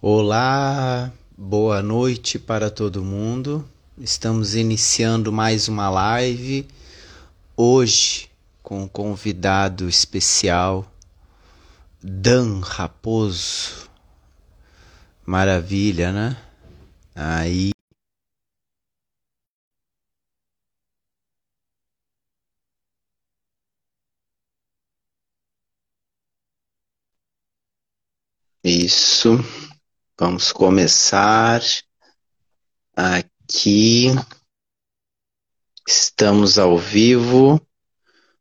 Olá, boa noite para todo mundo. Estamos iniciando mais uma live hoje com um convidado especial, Dan Raposo. Maravilha, né? Aí Isso. Vamos começar aqui. Estamos ao vivo.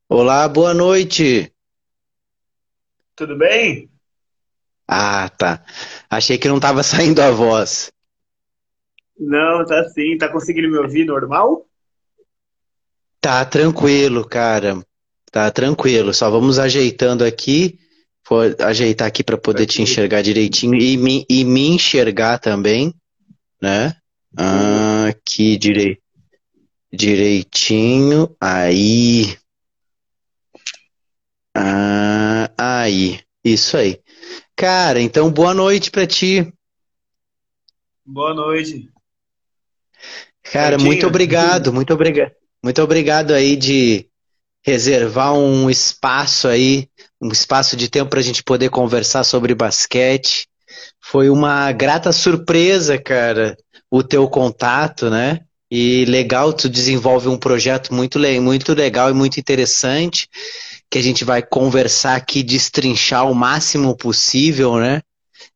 Olá, boa noite. Tudo bem? Ah, tá. Achei que não estava saindo a voz. Não, tá sim. Tá conseguindo me ouvir normal? Tá tranquilo, cara. Tá tranquilo. Só vamos ajeitando aqui. Vou ajeitar aqui para poder te enxergar direitinho e me, e me enxergar também, né? Ah, aqui direi, direitinho. Aí. Ah, aí. Isso aí. Cara, então boa noite para ti. Boa noite. Cara, Certinho? muito obrigado, muito obrigado. Muito obrigado aí de reservar um espaço aí, um espaço de tempo para a gente poder conversar sobre basquete. Foi uma grata surpresa, cara, o teu contato, né? E legal, tu desenvolve um projeto muito, muito legal e muito interessante, que a gente vai conversar aqui, destrinchar o máximo possível, né?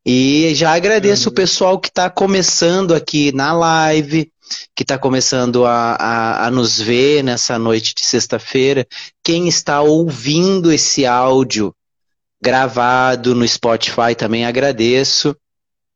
E já agradeço o pessoal que está começando aqui na live, que está começando a, a, a nos ver nessa noite de sexta-feira. Quem está ouvindo esse áudio gravado no Spotify também agradeço.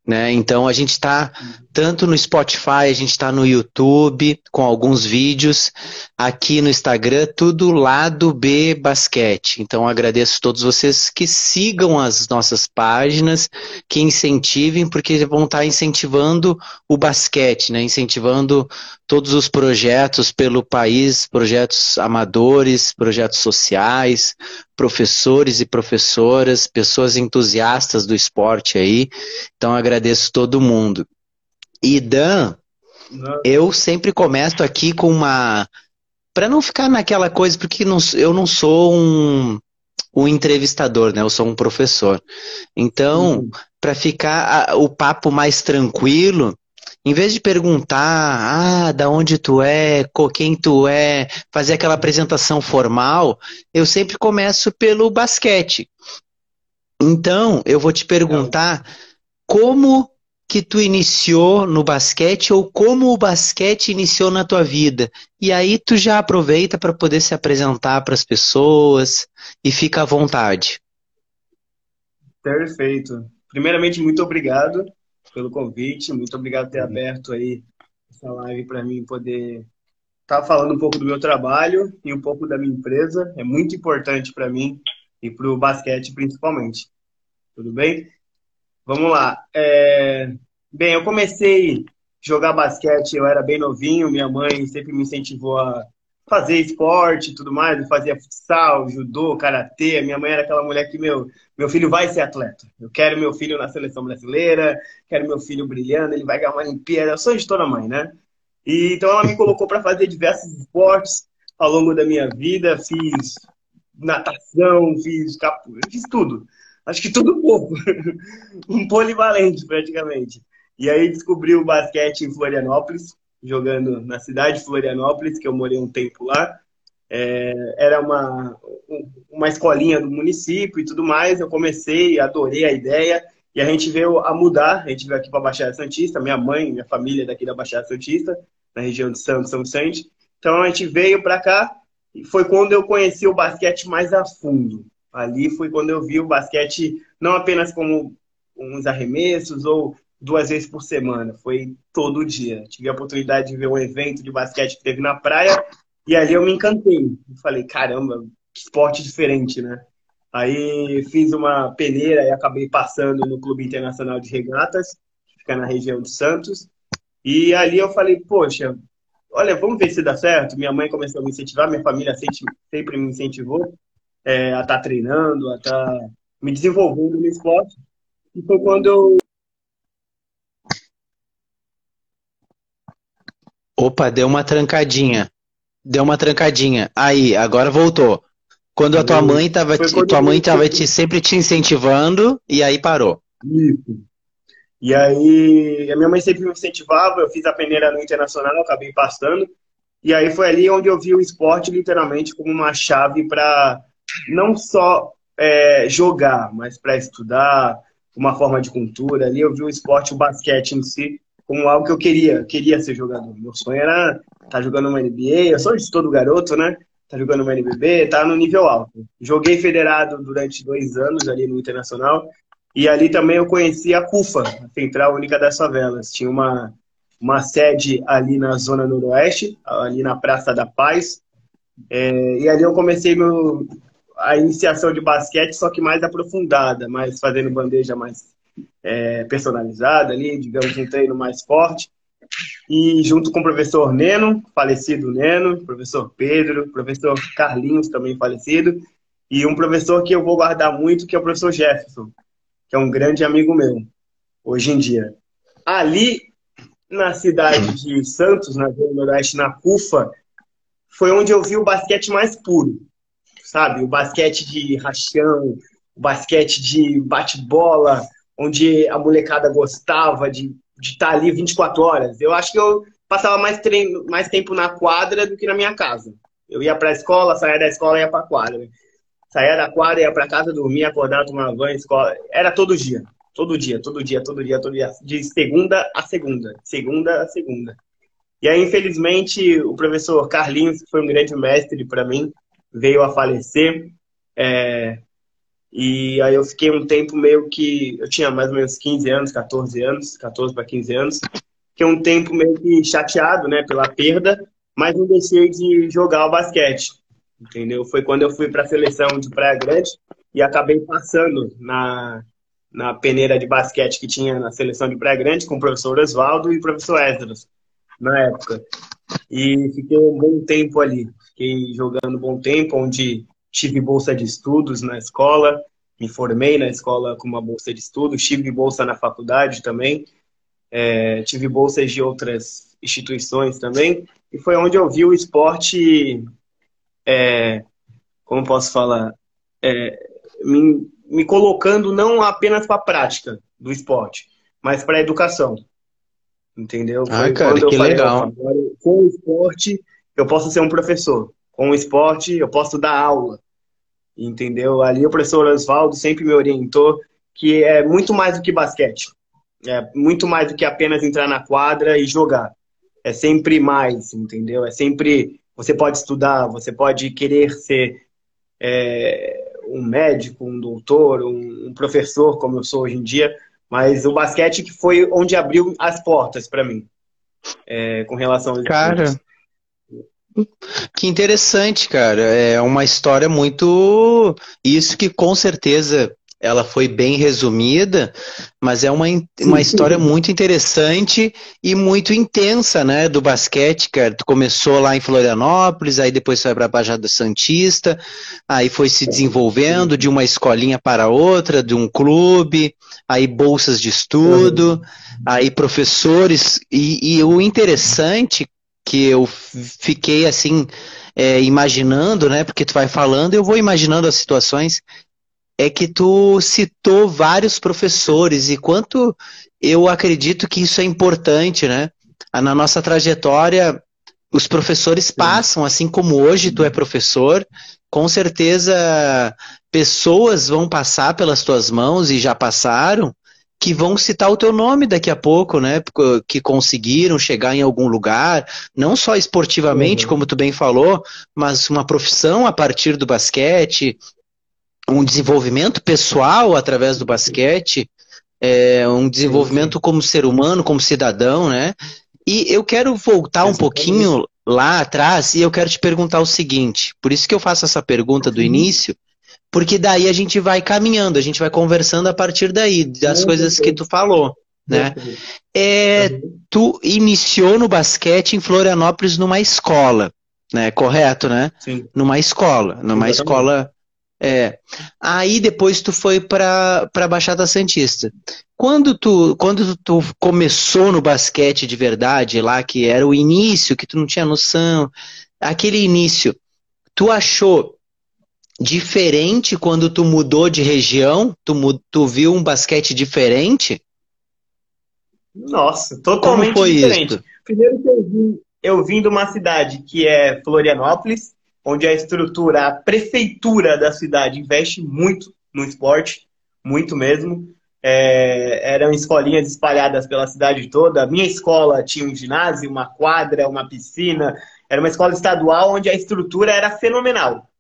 Né? Então a gente está tanto no Spotify, a gente está no YouTube com alguns vídeos, aqui no Instagram, tudo lado B Basquete. Então agradeço a todos vocês que sigam as nossas páginas, que incentivem, porque vão estar incentivando o basquete, né? Incentivando todos os projetos pelo país, projetos amadores, projetos sociais, professores e professoras, pessoas entusiastas do esporte aí. Então agradeço todo mundo. E Dan, Não, eu sempre começo aqui com uma. Para não ficar naquela coisa, porque não- eu não sou um, um entrevistador, né? Eu sou um professor. Então, Uhum. para ficar a- o papo mais tranquilo, em vez de perguntar, ah, da onde tu é, co- quem tu é, fazer aquela apresentação formal, eu sempre começo pelo basquete. Então, eu vou te perguntar como que tu iniciou no basquete ou como o basquete iniciou na tua vida. E aí tu já aproveita para poder se apresentar para as pessoas e fica à vontade. Perfeito. Primeiramente, muito obrigado pelo convite, muito obrigado por ter aberto aí essa live para mim poder estar falando um pouco do meu trabalho e um pouco da minha empresa. É muito importante para mim e para o basquete principalmente. Tudo bem? Vamos lá. É, Bem, eu comecei a jogar basquete, eu era bem novinho, minha mãe sempre me incentivou a fazer esporte e tudo mais, eu fazia futsal, judô, karatê. Minha mãe era aquela mulher que, meu, meu filho vai ser atleta. Eu quero meu filho na seleção brasileira, quero meu filho brilhando, ele vai ganhar uma Olimpíada. Eu sou de toda mãe, né? E, então ela me colocou para fazer diversos esportes ao longo da minha vida. Fiz natação, fiz capoeira, fiz tudo. Acho que um pouco. um polivalente, praticamente. E aí descobri o basquete em Florianópolis, jogando na cidade de Florianópolis, que eu morei um tempo lá. É, era uma, uma escolinha do município e tudo mais. Eu comecei, adorei a ideia. E a gente veio a mudar, a gente veio aqui para a Baixada Santista, minha mãe, minha família daqui da Baixada Santista, na região de Santos, São Vicente. Então a gente veio para cá e foi quando eu conheci o basquete mais a fundo. Ali foi quando eu vi o basquete não apenas como uns arremessos ou duas vezes por semana, foi todo dia. Tive a oportunidade de ver um evento de basquete que teve na praia e ali eu me encantei. Falei, caramba, que esporte diferente, né? Aí fiz uma peneira e acabei passando no Clube Internacional de Regatas, que fica na região de Santos. E ali eu falei, poxa, olha, vamos ver se dá certo. Minha mãe começou a me incentivar, minha família sempre me incentivou é, a estar tá treinando, a estar tá me desenvolvendo no esporte. E foi quando eu. Opa, deu uma trancadinha. Deu uma trancadinha. Aí, agora voltou. Quando a tua mãe estava te, tua mãe tava te, sempre te incentivando e aí parou. Isso. E aí, a minha mãe sempre me incentivava, eu fiz a peneira no internacional, acabei passando. E aí foi ali onde eu vi o esporte literalmente como uma chave para não só é, jogar, mas para estudar, uma forma de cultura. Ali eu vi o esporte, o basquete em si, como algo que eu queria, eu queria ser jogador. Meu sonho era estar tá jogando uma NBA, eu sou de todo garoto, né? Tá jogando uma NBB, tá no nível alto. Joguei federado durante dois anos ali no Internacional e ali também eu conheci a CUFA, a Central Única das Favelas. Tinha uma, uma sede ali na Zona Noroeste, ali na Praça da Paz. É, e ali eu comecei meu, a iniciação de basquete, só que mais aprofundada, mais fazendo bandeja mais é, personalizada ali, digamos, um treino mais forte. E junto com o professor Neno, falecido Neno, professor Pedro, professor Carlinhos, também falecido, e um professor que eu vou guardar muito, que é o professor Jefferson, que é um grande amigo meu, hoje em dia. Ali, na cidade de Santos, na Zona Noroeste, na CUFA, foi onde eu vi o basquete mais puro, sabe? O basquete de rachão, o basquete de bate-bola, onde a molecada gostava de estar ali 24 horas. Eu acho que eu passava mais, treino, mais tempo na quadra do que na minha casa. Eu ia para a escola, saía da escola e ia para a quadra. Saía da quadra, ia para casa, dormia, acordava, tomava banho, escola. Era todo dia. Todo dia, todo dia, todo dia, todo dia. De segunda a segunda. Segunda a segunda. E aí, infelizmente, o professor Carlinhos, que foi um grande mestre para mim, veio a falecer. É, e aí eu fiquei um tempo meio que. Eu tinha mais ou menos 15 anos, 14 anos, 14 para 15 anos. Fiquei um tempo meio que chateado, né, pela perda, mas não deixei de jogar o basquete. Entendeu? Foi quando eu fui para a seleção de Praia Grande e acabei passando na, na peneira de basquete que tinha na seleção de Praia Grande com o professor Oswaldo e o professor Esdras, na época. E fiquei um bom tempo ali. Fiquei jogando um bom tempo, onde tive bolsa de estudos na escola, me formei na escola com uma bolsa de estudos, tive bolsa na faculdade também, é, tive bolsas de outras instituições também, e foi onde eu vi o esporte, é, como posso falar, é, me, me colocando não apenas para a prática do esporte, mas para a educação. Entendeu? Ah, cara, que falei, legal. com o esporte, eu posso ser um professor. Com o esporte, eu posso dar aula entendeu? Ali o professor Oswaldo sempre me orientou que é muito mais do que basquete. É muito mais do que apenas entrar na quadra e jogar. É sempre mais, entendeu? É sempre. Você pode estudar, você pode querer ser é, um médico, um doutor, um, um, professor, como eu sou hoje em dia, mas o basquete que foi onde abriu as portas para mim, é, com relação aos Cara, estudos. Que interessante, cara. É uma história muito. Isso que com certeza ela foi bem resumida, mas é uma, uma história muito interessante e muito intensa, né, do basquete, cara. Tu começou lá em Florianópolis, aí depois foi para a Baixada Santista, aí foi se desenvolvendo de uma escolinha para outra, de um clube, aí bolsas de estudo, aí professores, e, e o interessante, que eu fiquei assim é, imaginando, né? Porque tu vai falando, eu vou imaginando as situações. É que tu citou vários professores e quanto eu acredito que isso é importante, né? Na nossa trajetória, os professores passam, assim como hoje tu é professor, com certeza pessoas vão passar pelas tuas mãos e já passaram, que vão citar o teu nome daqui a pouco, né? Que conseguiram chegar em algum lugar, não só esportivamente, uhum. como tu bem falou, mas uma profissão a partir do basquete, um desenvolvimento pessoal através do basquete, é, um desenvolvimento como ser humano, como cidadão, né? E eu quero voltar um pouquinho lá atrás e eu quero te perguntar o seguinte, por isso que eu faço essa pergunta do início, porque daí a gente vai caminhando, a gente vai conversando a partir daí, das coisas que tu falou. Né? É, tu iniciou no basquete em Florianópolis numa escola, né? Correto, né? Sim. Numa escola, numa Exatamente. escola É. Aí depois tu foi para para Baixada Santista. Quando tu quando tu começou no basquete de verdade lá, que era o início, que tu não tinha noção, aquele início, tu achou diferente quando tu mudou de região? Tu, tu viu um basquete diferente? Nossa, totalmente diferente. Isso? Primeiro que eu vim, eu vim de uma cidade que é Florianópolis, onde a estrutura, a prefeitura da cidade investe muito no esporte, muito mesmo. É, eram escolinhas espalhadas pela cidade toda. A minha escola tinha um ginásio, uma quadra, uma piscina. Era uma escola estadual onde a estrutura era fenomenal.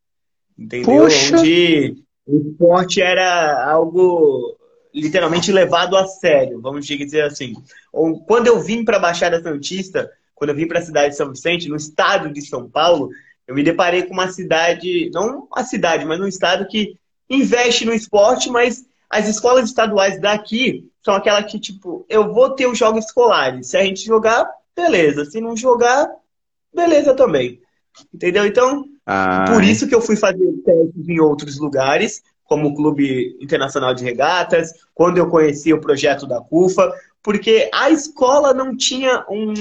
Entendeu? Onde o esporte era algo literalmente levado a sério, vamos dizer assim. Quando eu vim para a Baixada Santista, quando eu vim para a cidade de São Vicente, no estado de São Paulo, eu me deparei com uma cidade, não uma cidade, mas um estado que investe no esporte, mas as escolas estaduais daqui são aquelas que, tipo, eu vou ter os jogos escolares. Se a gente jogar, beleza. Se não jogar, beleza também. Entendeu? Então, Ai. por isso que eu fui fazer testes em outros lugares, como o Clube Internacional de Regatas, quando eu conheci o projeto da CUFA, porque a escola não tinha um.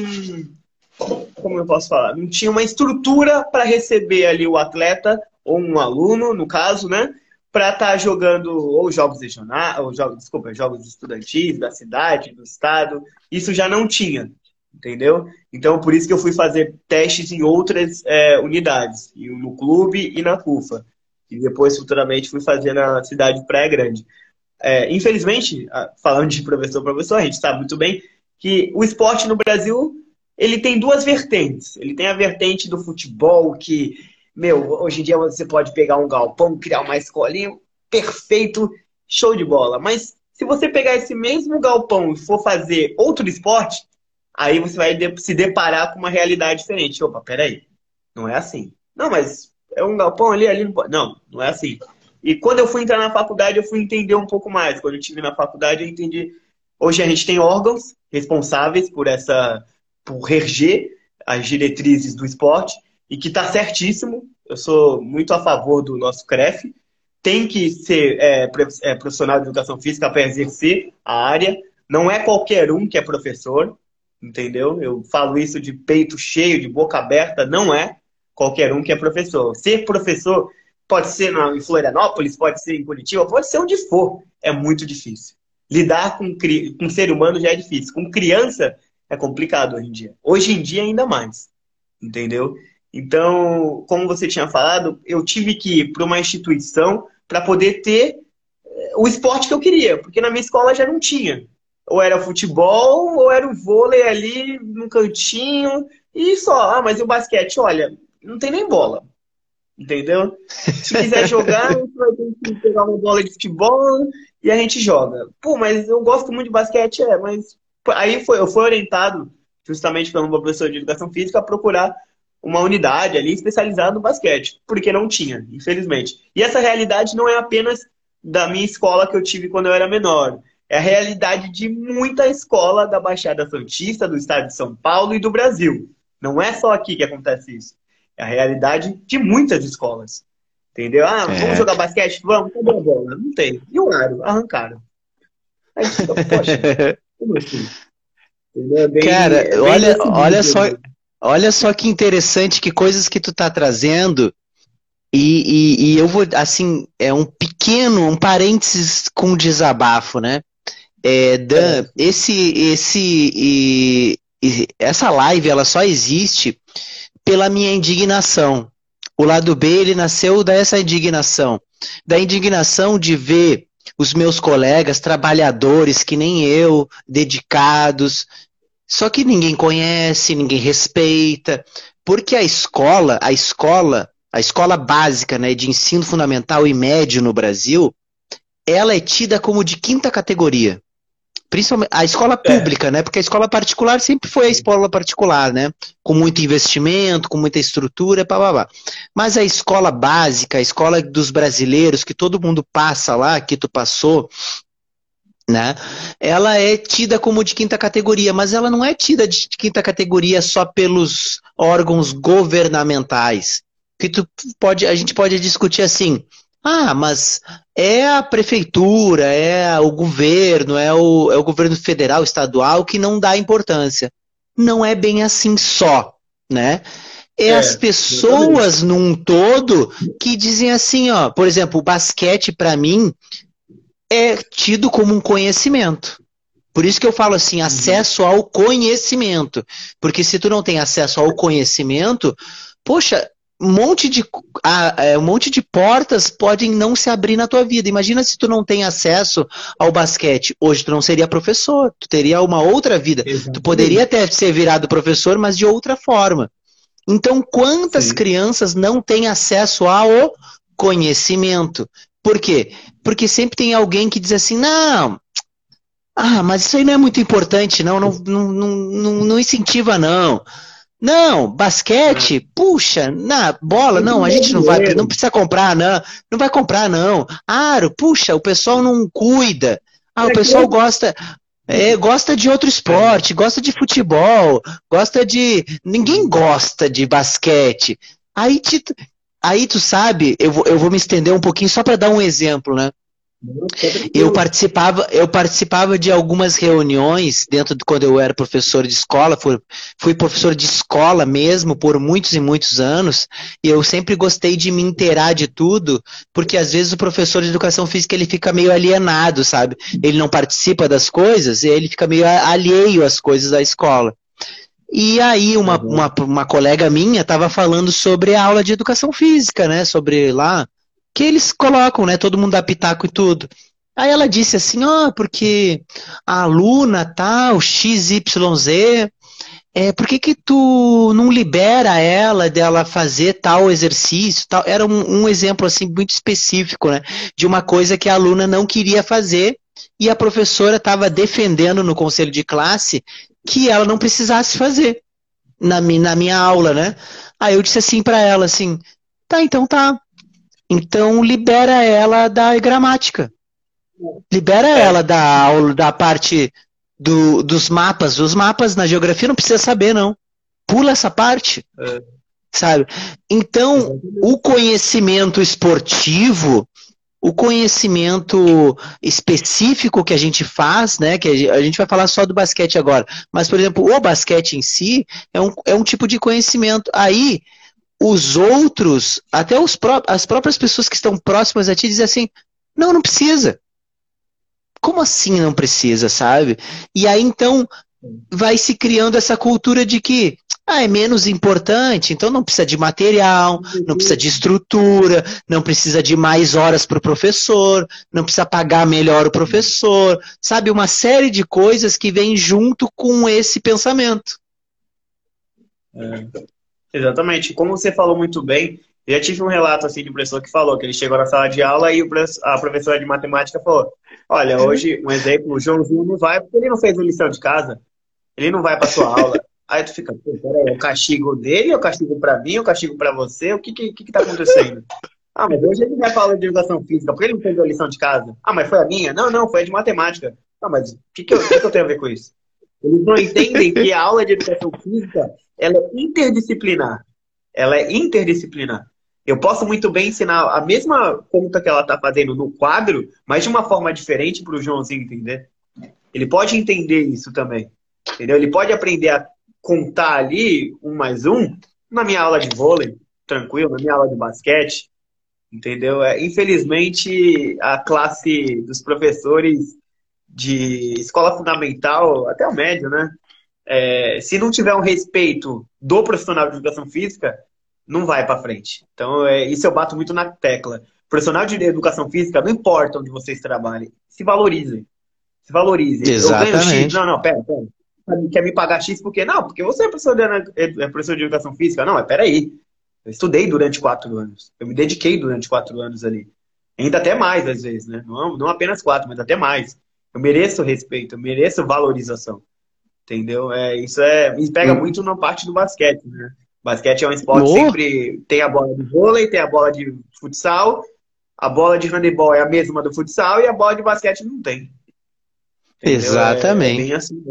Como eu posso falar? Não tinha uma estrutura para receber ali o atleta, ou um aluno, no caso, né? Para estar tá jogando ou jogos regionais, ou jogos, desculpa, jogos estudantis da cidade, do estado. Isso já não tinha entendeu? Então, por isso que eu fui fazer testes em outras é, unidades, no clube e na CUFA. E depois, futuramente, fui fazer na cidade de Praia Grande. É, infelizmente, falando de professor professor, a gente sabe muito bem que o esporte no Brasil ele tem duas vertentes. Ele tem a vertente do futebol, que, meu, hoje em dia você pode pegar um galpão, criar uma escolinha, perfeito, show de bola. Mas se você pegar esse mesmo galpão e for fazer outro esporte, aí você vai se deparar com uma realidade diferente. Opa, peraí, não é assim. Não, mas é um galpão ali, ali não pode. Não, não é assim. E quando eu fui entrar na faculdade, eu fui entender um pouco mais. Quando eu estive na faculdade, eu entendi. Hoje a gente tem órgãos responsáveis por essa, por reger as diretrizes do esporte e que está certíssimo. Eu sou muito a favor do nosso CREF. Tem que ser é, é profissional de educação física para exercer a área. Não é qualquer um que é professor entendeu? Eu falo isso de peito cheio, de boca aberta, não é qualquer um que é professor. Ser professor pode ser em Florianópolis, pode ser em Curitiba, pode ser onde for, é muito difícil. Lidar com, com ser humano já é difícil. Com criança é complicado hoje em dia. Hoje em dia ainda mais, entendeu? Então, como você tinha falado, eu tive que ir para uma instituição para poder ter eh, o esporte que eu queria, porque na minha escola já não tinha ou era futebol, ou era o vôlei ali no cantinho, e só. Ah, mas e o basquete? Olha, não tem nem bola. Entendeu? Se quiser jogar, você vai ter que pegar uma bola de futebol e a gente joga. Pô, mas eu gosto muito de basquete, é, mas. Aí foi, eu fui orientado, justamente pelo professor de educação física, a procurar uma unidade ali especializada no basquete, porque não tinha, infelizmente. E essa realidade não é apenas da minha escola que eu tive quando eu era menor é a realidade de muita escola da Baixada Santista, do estado de São Paulo e do Brasil. Não é só aqui que acontece isso. É a realidade de muitas escolas. Entendeu? Ah, é. vamos jogar basquete? Vamos, cadê a bola? Não tem. E o aro? Arrancaram. Aí fica, poxa, como assim? É bem, Cara, é olha, olha só. Olha só que interessante, que coisas que tu tá trazendo. E, e, e, eu vou, assim, é um pequeno, um parênteses com desabafo, né? É, Dan, esse, esse, e, e, essa live ela só existe pela minha indignação. O lado B ele nasceu dessa indignação, da indignação de ver os meus colegas trabalhadores que nem eu, dedicados, só que ninguém conhece, ninguém respeita, porque a escola, a escola, a escola básica, né, de ensino fundamental e médio no Brasil, ela é tida como de quinta categoria. Principalmente a escola é. pública, é. né? Porque a escola particular sempre foi a escola particular, né? Com muito investimento, com muita estrutura, blá, blá, blá. Mas a escola básica, a escola dos brasileiros, que todo mundo passa lá, que tu passou, né? Ela é tida como de quinta categoria, mas ela não é tida de quinta categoria só pelos órgãos governamentais. Que tu pode, a gente pode discutir assim, Ah, mas é a prefeitura, é o governo, é o, é o governo federal, estadual que não dá importância. Não é bem assim só, né? É, é as pessoas exatamente. num todo que dizem assim, ó, por exemplo, o basquete para mim é tido como um conhecimento. Por isso que eu falo assim, uhum. acesso ao conhecimento. Porque se tu não tem acesso ao conhecimento, poxa, um monte de um monte de portas podem não se abrir na tua vida. Imagina se tu não tem acesso ao basquete. Hoje tu não seria professor, tu teria uma outra vida. Exatamente. Tu poderia até ser virado professor, mas de outra forma. Então, quantas Sim. crianças não têm acesso ao conhecimento? Por quê? Porque sempre tem alguém que diz assim: não, ah, mas isso aí não é muito importante, não, não, não, não, não incentiva, não. Não, basquete, puxa, na bola, não, a gente não vai, não precisa comprar, não, não vai comprar, não. Aro, puxa, o pessoal não cuida. Ah, o pessoal gosta, é, gosta de outro esporte, gosta de futebol, gosta de. Ninguém gosta de basquete. Aí, te, aí tu sabe, eu vou, eu vou me estender um pouquinho só para dar um exemplo, né? Eu participava, eu participava de algumas reuniões dentro de quando eu era professor de escola, fui, fui, professor de escola mesmo por muitos e muitos anos, e eu sempre gostei de me inteirar de tudo, porque às vezes o professor de educação física ele fica meio alienado, sabe? Ele não participa das coisas e ele fica meio alheio às coisas da escola. E aí uma, uhum. uma, uma colega minha estava falando sobre a aula de educação física, né? Sobre lá que eles colocam, né? Todo mundo dá pitaco e tudo. Aí ela disse assim, ó, oh, porque a aluna tal, XYZ, é, por que que tu não libera ela dela fazer tal exercício, tal? Era um, um exemplo, assim, muito específico, né? De uma coisa que a aluna não queria fazer e a professora estava defendendo no conselho de classe que ela não precisasse fazer na, na minha aula, né? Aí eu disse assim para ela, assim, tá, então tá, então libera ela da gramática. Libera é. ela da aula, da parte do, dos mapas. Os mapas na geografia não precisa saber, não. Pula essa parte. É. Sabe? Então, o conhecimento esportivo, o conhecimento específico que a gente faz, né? Que a gente vai falar só do basquete agora. Mas, por exemplo, o basquete em si é um, é um tipo de conhecimento. Aí os outros, até os pró as próprias pessoas que estão próximas a ti, dizem assim: não, não precisa. Como assim não precisa, sabe? E aí então vai se criando essa cultura de que ah, é menos importante, então não precisa de material, não precisa de estrutura, não precisa de mais horas para o professor, não precisa pagar melhor o professor, sabe? Uma série de coisas que vem junto com esse pensamento. É. Exatamente. Como você falou muito bem, eu já tive um relato assim de um professor que falou que ele chegou na sala de aula e a professora de matemática falou: Olha, hoje, um exemplo, o Joãozinho não vai porque ele não fez a lição de casa. Ele não vai para sua aula. Aí tu fica, peraí, é o castigo dele, é o castigo para mim, é o castigo para você? O que que, que tá acontecendo? Ah, mas hoje ele vai aula de educação física, porque ele não fez a lição de casa? Ah, mas foi a minha? Não, não, foi a de matemática. Ah, mas o que que, eu, que, que eu tenho a ver com isso? Eles não entendem que a aula de educação física ela é interdisciplinar. Ela é interdisciplinar. Eu posso muito bem ensinar a mesma conta que ela está fazendo no quadro, mas de uma forma diferente para o Joãozinho entender. Ele pode entender isso também. Entendeu? Ele pode aprender a contar ali um mais um na minha aula de vôlei, tranquilo, na minha aula de basquete. Entendeu? É, infelizmente, a classe dos professores de escola fundamental, até o médio, né? É, se não tiver um respeito do profissional de educação física, não vai para frente. Então, é, isso eu bato muito na tecla. Profissional de educação física, não importa onde vocês trabalhem, se valorizem. Se valorizem. Exatamente. Eu ganho X. Não, não, pera, pera. Quer me pagar X por quê? Não, porque você é professor de, é professor de educação física. Não, mas peraí. Eu estudei durante quatro anos. Eu me dediquei durante quatro anos ali. Ainda até mais, às vezes, né? Não, não apenas quatro, mas até mais. Eu mereço respeito, eu mereço valorização. Entendeu? É, isso é, me pega hum. muito na parte do basquete, né? Basquete é um esporte oh. sempre tem a bola de vôlei, tem a bola de futsal, a bola de handebol é a mesma do futsal e a bola de basquete não tem. Exatamente. É, é assim,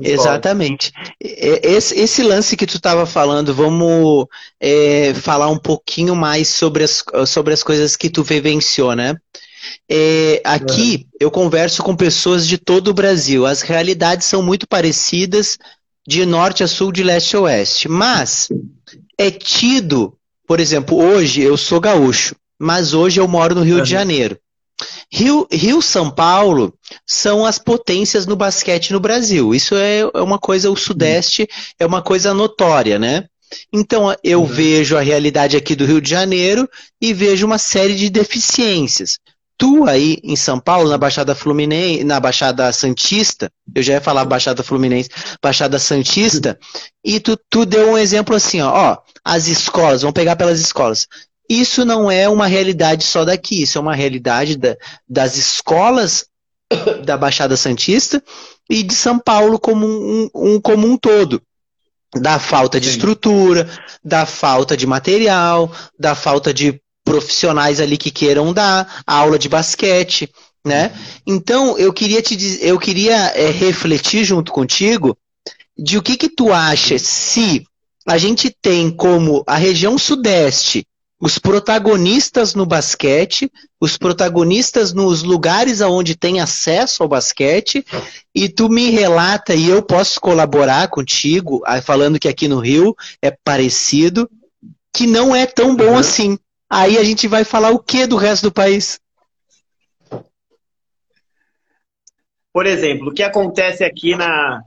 Exatamente. Esse, esse, lance que tu estava falando, vamos é, falar um pouquinho mais sobre as, sobre as coisas que tu vivenciou, né? É, aqui eu converso com pessoas de todo o Brasil. As realidades são muito parecidas de norte a sul, de leste a oeste. Mas é tido, por exemplo, hoje eu sou gaúcho, mas hoje eu moro no Rio uhum. de Janeiro. Rio, Rio, São Paulo são as potências no basquete no Brasil. Isso é, é uma coisa, o Sudeste é uma coisa notória, né? Então eu uhum. vejo a realidade aqui do Rio de Janeiro e vejo uma série de deficiências. Tu aí em São Paulo, na Baixada Fluminense, na Baixada Santista, eu já ia falar Baixada Fluminense, Baixada Santista, e tu, tu deu um exemplo assim, ó, ó, as escolas, vamos pegar pelas escolas. Isso não é uma realidade só daqui, isso é uma realidade da, das escolas da Baixada Santista e de São Paulo como um, um como um todo. Da falta de Sim. estrutura, da falta de material, da falta de profissionais ali que queiram dar aula de basquete, né? Então eu queria te eu queria é, refletir junto contigo de o que que tu acha se a gente tem como a região sudeste os protagonistas no basquete, os protagonistas nos lugares aonde tem acesso ao basquete, e tu me relata e eu posso colaborar contigo, falando que aqui no Rio é parecido, que não é tão bom uhum. assim. Aí a gente vai falar o que do resto do país? Por exemplo, o que acontece aqui na,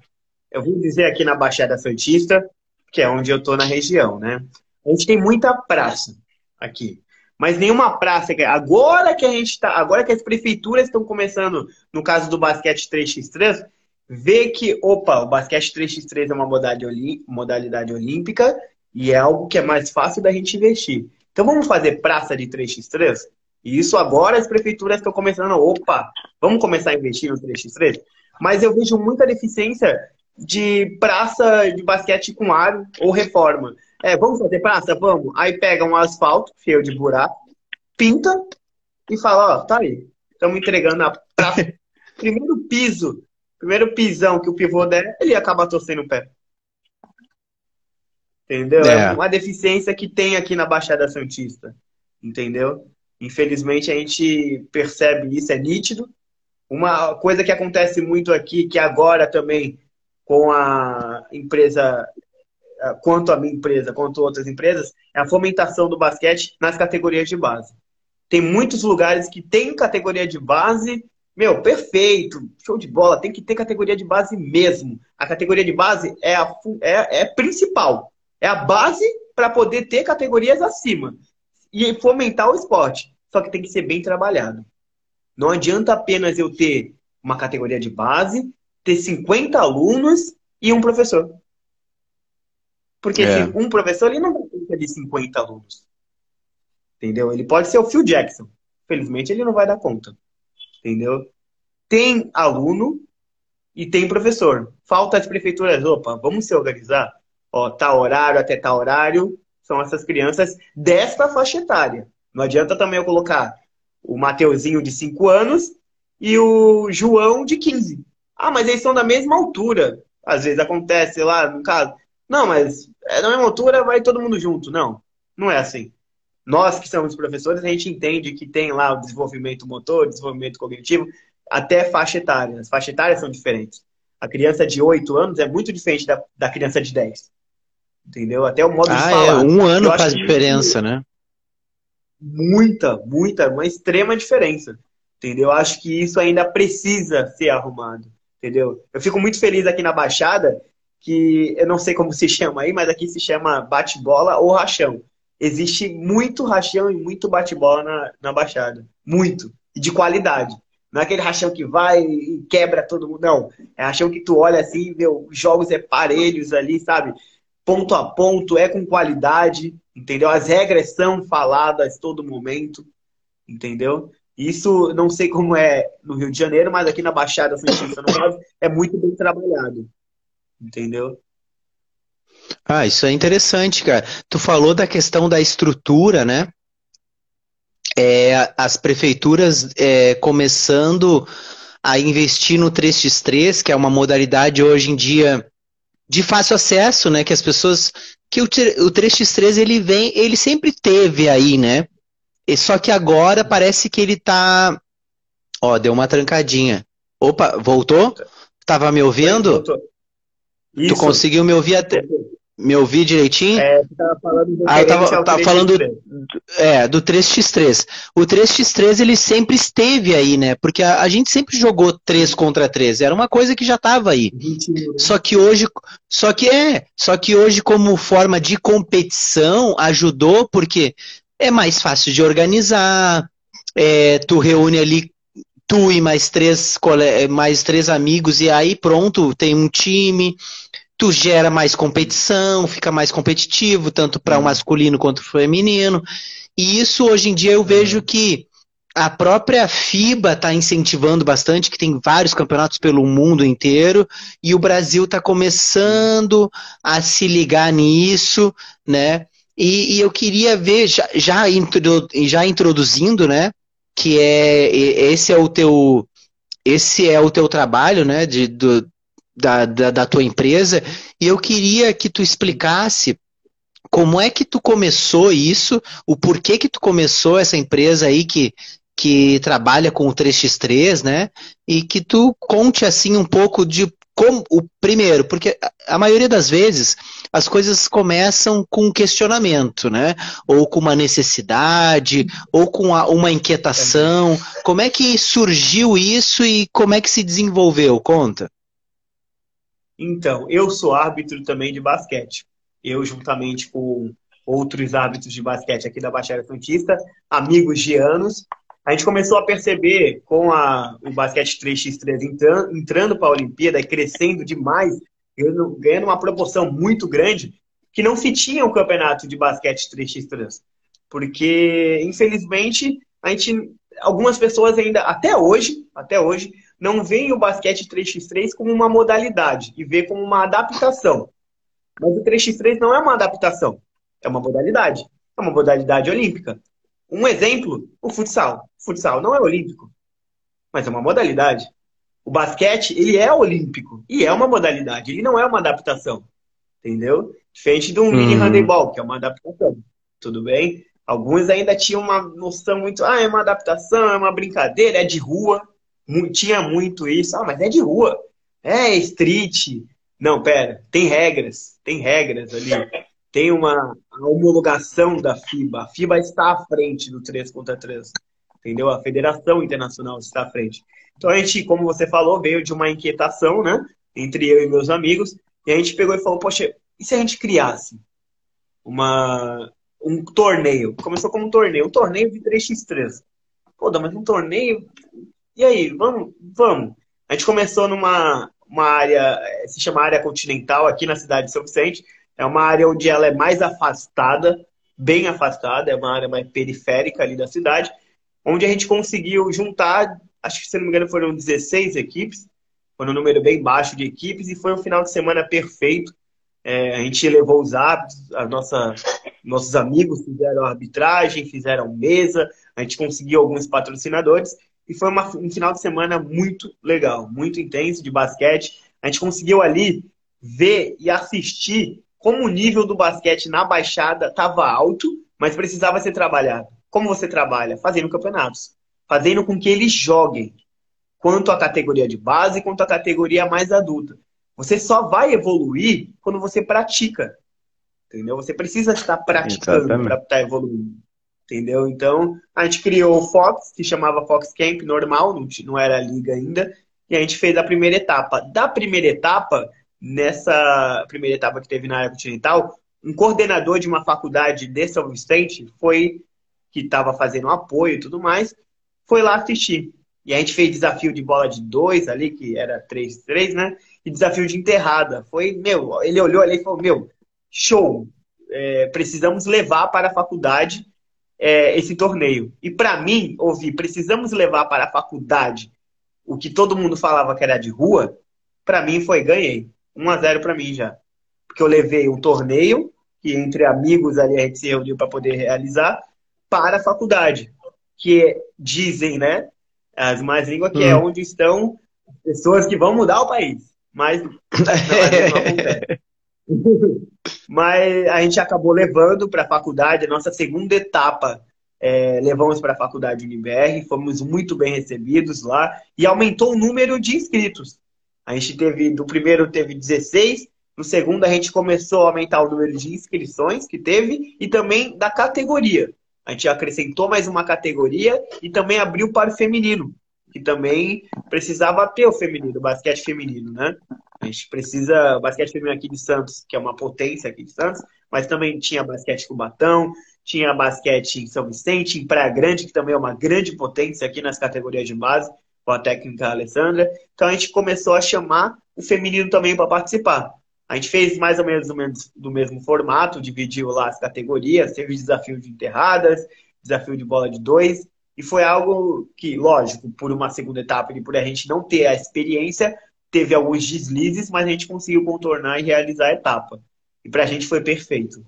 eu vou dizer aqui na Baixada Santista, que é onde eu estou na região, né? A gente tem muita praça aqui. Mas nenhuma praça. Agora que a gente está. Agora que as prefeituras estão começando, no caso do basquete 3x3, ver que, opa, o basquete 3x3 é uma modalidade olímpica e é algo que é mais fácil da gente investir. Então vamos fazer praça de 3x3? E isso agora as prefeituras estão começando, opa, vamos começar a investir no 3x3? Mas eu vejo muita deficiência de praça de basquete com aro ou reforma. É, vamos fazer praça? Vamos. Aí pega um asfalto cheio de buraco, pinta e fala, ó, tá aí. Estamos entregando a praça. primeiro piso, primeiro pisão que o pivô der, ele acaba torcendo o pé. Entendeu? É. é uma deficiência que tem aqui na Baixada Santista. Entendeu? Infelizmente a gente percebe isso, é nítido. Uma coisa que acontece muito aqui, que agora também com a empresa quanto a minha empresa, quanto outras empresas, é a fomentação do basquete nas categorias de base. Tem muitos lugares que tem categoria de base, meu, perfeito, show de bola, tem que ter categoria de base mesmo. A categoria de base é a é, é principal, é a base para poder ter categorias acima e fomentar o esporte. Só que tem que ser bem trabalhado. Não adianta apenas eu ter uma categoria de base, ter 50 alunos e um professor. Porque é. um professor ele não vai ter de 50 alunos. Entendeu? Ele pode ser o Phil Jackson. Felizmente ele não vai dar conta. Entendeu? Tem aluno e tem professor. Falta as prefeituras, opa, vamos se organizar. Ó, tá horário até tal horário, são essas crianças desta faixa etária. Não adianta também eu colocar o Mateuzinho de 5 anos e o João de 15. Ah, mas eles são da mesma altura. Às vezes acontece lá, no caso. Não, mas é na mesma altura, vai todo mundo junto. Não, não é assim. Nós que somos professores, a gente entende que tem lá o desenvolvimento motor, desenvolvimento cognitivo, até faixa etária. As faixas etárias são diferentes. A criança de 8 anos é muito diferente da, da criança de 10. Entendeu? Até o modo ah, de falar. É, um ano faz diferença, né? Muita, muita, uma extrema diferença. Entendeu? Eu acho que isso ainda precisa ser arrumado. Entendeu? Eu fico muito feliz aqui na Baixada que eu não sei como se chama aí, mas aqui se chama bate-bola ou rachão. Existe muito rachão e muito bate-bola na, na Baixada. Muito. E de qualidade. Não é aquele rachão que vai e quebra todo mundo. Não. É rachão que tu olha assim, vê, os jogos é parelhos ali, sabe? Ponto a ponto, é com qualidade, entendeu? As regras são faladas todo momento, entendeu? Isso não sei como é no Rio de Janeiro, mas aqui na Baixada Santista, é muito bem trabalhado entendeu? Ah, isso é interessante, cara. Tu falou da questão da estrutura, né? É, as prefeituras é, começando a investir no 3x3, que é uma modalidade hoje em dia de fácil acesso, né? Que as pessoas. Que o, o 3x3 ele vem, ele sempre teve aí, né? E só que agora parece que ele tá. Ó, deu uma trancadinha. Opa, voltou? Tava me ouvindo? Tu conseguiu me ouvir até. Me ouvir direitinho? É, você tava falando do ah, eu tava, tava falando é, do 3x3. O 3x3 ele sempre esteve aí, né? Porque a, a gente sempre jogou 3 contra 3. Era uma coisa que já estava aí. Só que hoje, só que é, só que hoje como forma de competição ajudou porque é mais fácil de organizar. É, tu reúne ali tu e mais três, mais três amigos e aí pronto, tem um time tu gera mais competição, fica mais competitivo, tanto para o uhum. masculino quanto para o feminino. E isso hoje em dia eu vejo uhum. que a própria FIBA está incentivando bastante, que tem vários campeonatos pelo mundo inteiro, e o Brasil está começando a se ligar nisso, né? E, e eu queria ver, já, já, intro, já introduzindo, né? Que é esse é o teu esse é o teu trabalho, né? De, do, da, da, da tua empresa e eu queria que tu explicasse como é que tu começou isso, o porquê que tu começou essa empresa aí que, que trabalha com o 3x3, né? E que tu conte assim um pouco de como o primeiro, porque a maioria das vezes as coisas começam com um questionamento, né? Ou com uma necessidade, ou com uma inquietação. Como é que surgiu isso e como é que se desenvolveu? Conta. Então, eu sou árbitro também de basquete. Eu, juntamente com outros árbitros de basquete aqui da Baixada Santista, amigos de anos, a gente começou a perceber com a, o basquete 3x3 entrando, entrando para a Olimpíada e crescendo demais, ganhando, ganhando uma proporção muito grande, que não se tinha o um campeonato de basquete 3x3. Porque, infelizmente, a gente, algumas pessoas ainda, até hoje, até hoje, não veem o basquete 3x3 como uma modalidade e vê como uma adaptação. Mas o 3x3 não é uma adaptação, é uma modalidade. É uma modalidade olímpica. Um exemplo, o futsal. O futsal não é olímpico, mas é uma modalidade. O basquete, ele é olímpico e é uma modalidade, ele não é uma adaptação. Entendeu? Diferente de um mini uhum. handebol, que é uma adaptação. Tudo bem? Alguns ainda tinham uma noção muito, ah, é uma adaptação, é uma brincadeira, é de rua tinha muito isso. Ah, mas é de rua. É street. Não, pera. Tem regras. Tem regras ali. Tem uma homologação da FIBA. A FIBA está à frente do 3 contra 3. Entendeu? A Federação Internacional está à frente. Então a gente, como você falou, veio de uma inquietação, né? Entre eu e meus amigos. E a gente pegou e falou, poxa, e se a gente criasse uma, um torneio? Começou como um torneio. Um torneio de 3x3. Pô, mas um torneio e aí, vamos, vamos. A gente começou numa uma área, eh, se chama área continental, aqui na cidade de São Vicente. É uma área onde ela é mais afastada, bem afastada, é uma área mais periférica ali da cidade, onde a gente conseguiu juntar, acho que se não me engano foram 16 equipes, foi um número bem baixo de equipes, e foi um final de semana perfeito. É, a gente levou os hábitos, a nossa, nossos amigos fizeram arbitragem, fizeram mesa, a gente conseguiu alguns patrocinadores e foi uma, um final de semana muito legal, muito intenso de basquete. A gente conseguiu ali ver e assistir como o nível do basquete na Baixada estava alto, mas precisava ser trabalhado. Como você trabalha? Fazendo campeonatos. Fazendo com que eles joguem. Quanto a categoria de base, quanto a categoria mais adulta. Você só vai evoluir quando você pratica. Entendeu? Você precisa estar praticando para estar tá evoluindo entendeu? Então, a gente criou o Fox, que chamava Fox Camp normal, não, não era liga ainda, e a gente fez a primeira etapa. Da primeira etapa, nessa primeira etapa que teve na área continental, um coordenador de uma faculdade de São Vicente foi, que estava fazendo apoio e tudo mais, foi lá assistir. E a gente fez desafio de bola de dois ali, que era 3-3, né? E desafio de enterrada. Foi, meu, ele olhou ali e falou, meu, show! É, precisamos levar para a faculdade é, esse torneio. E para mim, ouvir, precisamos levar para a faculdade o que todo mundo falava que era de rua, para mim foi ganhei. 1 a 0 para mim já. Porque eu levei um torneio, que entre amigos ali a gente se reuniu para poder realizar, para a faculdade. Que dizem, né? As mais línguas que é hum. é onde estão pessoas que vão mudar o país. Mas não, não acontece. Mas a gente acabou levando para a faculdade, a nossa segunda etapa, é, levamos para a faculdade UniBR, fomos muito bem recebidos lá e aumentou o número de inscritos. A gente teve, no primeiro teve 16, no segundo a gente começou a aumentar o número de inscrições que teve e também da categoria. A gente acrescentou mais uma categoria e também abriu para o feminino, que também precisava ter o feminino, o basquete feminino, né? A gente precisa, o basquete feminino aqui de Santos, que é uma potência aqui de Santos, mas também tinha basquete Cubatão, tinha basquete em São Vicente, em Praia Grande, que também é uma grande potência aqui nas categorias de base, com a técnica Alessandra. Então a gente começou a chamar o feminino também para participar. A gente fez mais ou menos do mesmo, mesmo formato, dividiu lá as categorias, teve desafio de enterradas, desafio de bola de dois, e foi algo que, lógico, por uma segunda etapa e por a gente não ter a experiência, teve alguns deslizes, mas a gente conseguiu contornar e realizar a etapa. E para a gente foi perfeito.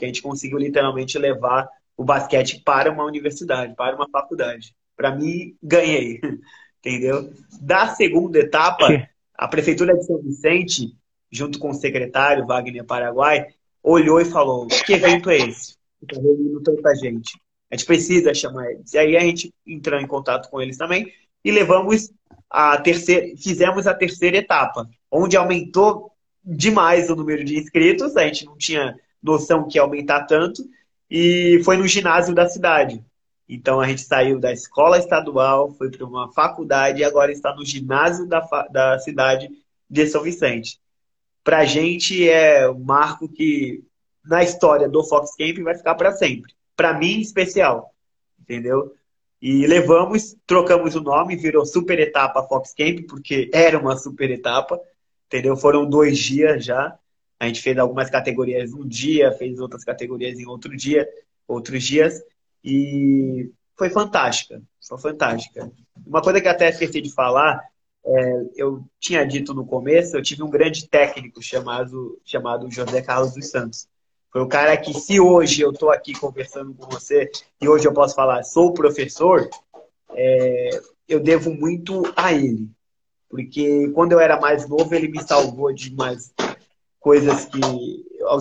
A gente conseguiu literalmente levar o basquete para uma universidade, para uma faculdade. Para mim, ganhei. Entendeu? Da segunda etapa, a Prefeitura de São Vicente junto com o secretário Wagner Paraguai, olhou e falou: que evento é esse? Está reunindo tanta gente. A gente precisa chamar eles. E aí a gente entrou em contato com eles também e levamos a terceira, fizemos a terceira etapa, onde aumentou demais o número de inscritos, a gente não tinha noção que ia aumentar tanto, e foi no ginásio da cidade. Então a gente saiu da escola estadual, foi para uma faculdade e agora está no ginásio da, da cidade de São Vicente para a gente é um marco que na história do Fox Camp vai ficar para sempre. Para mim, especial, entendeu? E levamos, trocamos o nome, virou Super Etapa Fox Camp, porque era uma super etapa, entendeu? Foram dois dias já. A gente fez algumas categorias um dia, fez outras categorias em outro dia, outros dias, e foi fantástica, foi fantástica. Uma coisa que até esqueci de falar é, eu tinha dito no começo, eu tive um grande técnico chamado, chamado José Carlos dos Santos. Foi o cara que, se hoje eu estou aqui conversando com você e hoje eu posso falar, sou professor, é, eu devo muito a ele. Porque quando eu era mais novo, ele me salvou de umas coisas que.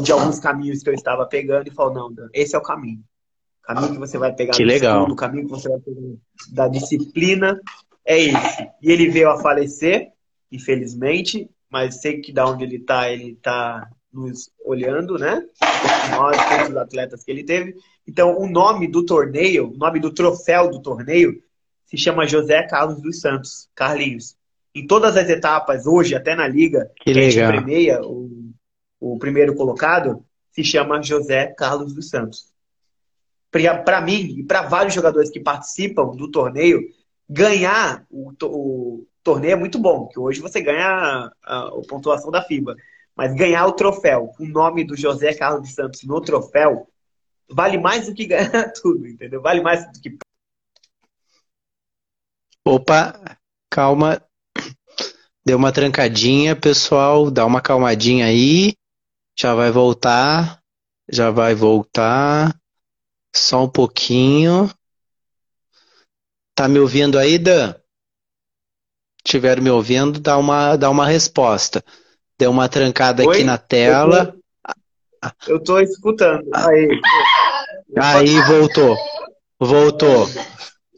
de alguns caminhos que eu estava pegando e falou: não, Dan, esse é o caminho. O caminho que você vai pegar que legal. o caminho que você vai pegar da disciplina é esse. E ele veio a falecer, infelizmente, mas sei que da onde ele está, ele está nos olhando, né? Nós, todos os atletas que ele teve. Então, o nome do torneio, o nome do troféu do torneio, se chama José Carlos dos Santos, Carlinhos. Em todas as etapas, hoje, até na liga, que, que a gente premia o, o primeiro colocado, se chama José Carlos dos Santos. Para mim e para vários jogadores que participam do torneio, ganhar o, o torneio é muito bom, que hoje você ganha a, a, a, pontuação da FIBA. Mas ganhar o troféu, o nome do José Carlos de Santos no troféu, vale mais do que ganhar tudo, entendeu? Vale mais do que. Opa, calma. Deu uma trancadinha, pessoal. Dá uma calmadinha aí. Já vai voltar. Já vai voltar. Só um pouquinho. Tá me ouvindo aí, Dan? Estiver me ouvindo, dá uma, dá uma resposta. Deu uma trancada Oi? aqui na tela. Eu tô, escutando. Aí. Aí voltou. Voltou.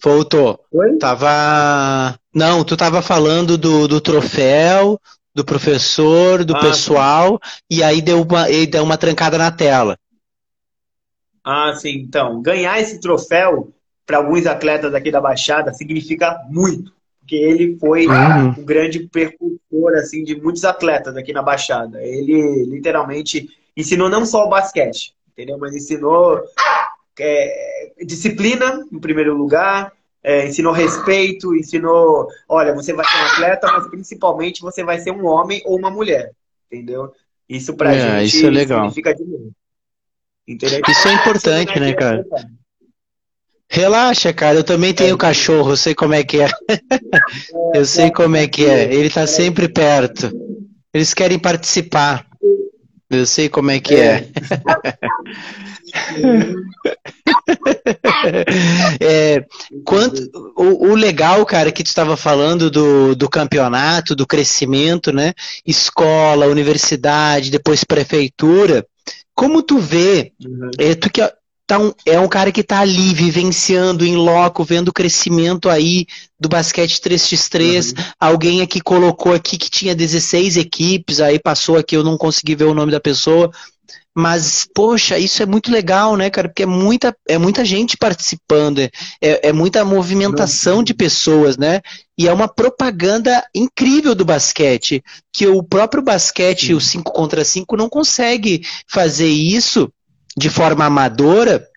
Voltou. Oi? Tava. Não, tu tava falando do, do troféu, do professor, do ah, pessoal, e aí deu uma, e deu uma trancada na tela. Ah, sim. Então, ganhar esse troféu para alguns atletas aqui da Baixada significa muito, porque ele foi uhum. um grande percursor assim de muitos atletas aqui na Baixada. Ele literalmente ensinou não só o basquete, entendeu? Mas ensinou é, disciplina em primeiro lugar, é, ensinou respeito, ensinou, olha, você vai ser um atleta, mas principalmente você vai ser um homem ou uma mulher, entendeu? Isso pra é, gente isso é legal. significa de muito. Entendeu? Isso é importante, né, cara? Relaxa, cara, eu também tenho é. cachorro, eu sei como é que é. eu sei como é que é. Ele tá sempre perto. Eles querem participar. Eu sei como é que é. é. é quanto, o, o, legal, cara, que tu estava falando do, do campeonato, do crescimento, né? Escola, universidade, depois prefeitura. Como tu vê, uhum. é, tu que tá um, é um cara que está ali vivenciando em loco, vendo o crescimento aí do basquete 3x3. Uhum. Alguém aqui colocou aqui que tinha 16 equipes, aí passou aqui, eu não consegui ver o nome da pessoa. Mas, poxa, isso é muito legal, né, cara? Porque é muita, é muita gente participando, é, é, é muita movimentação de pessoas, né? E é uma propaganda incrível do basquete, que o próprio basquete, Sim. o 5 contra 5, não consegue fazer isso de forma amadora,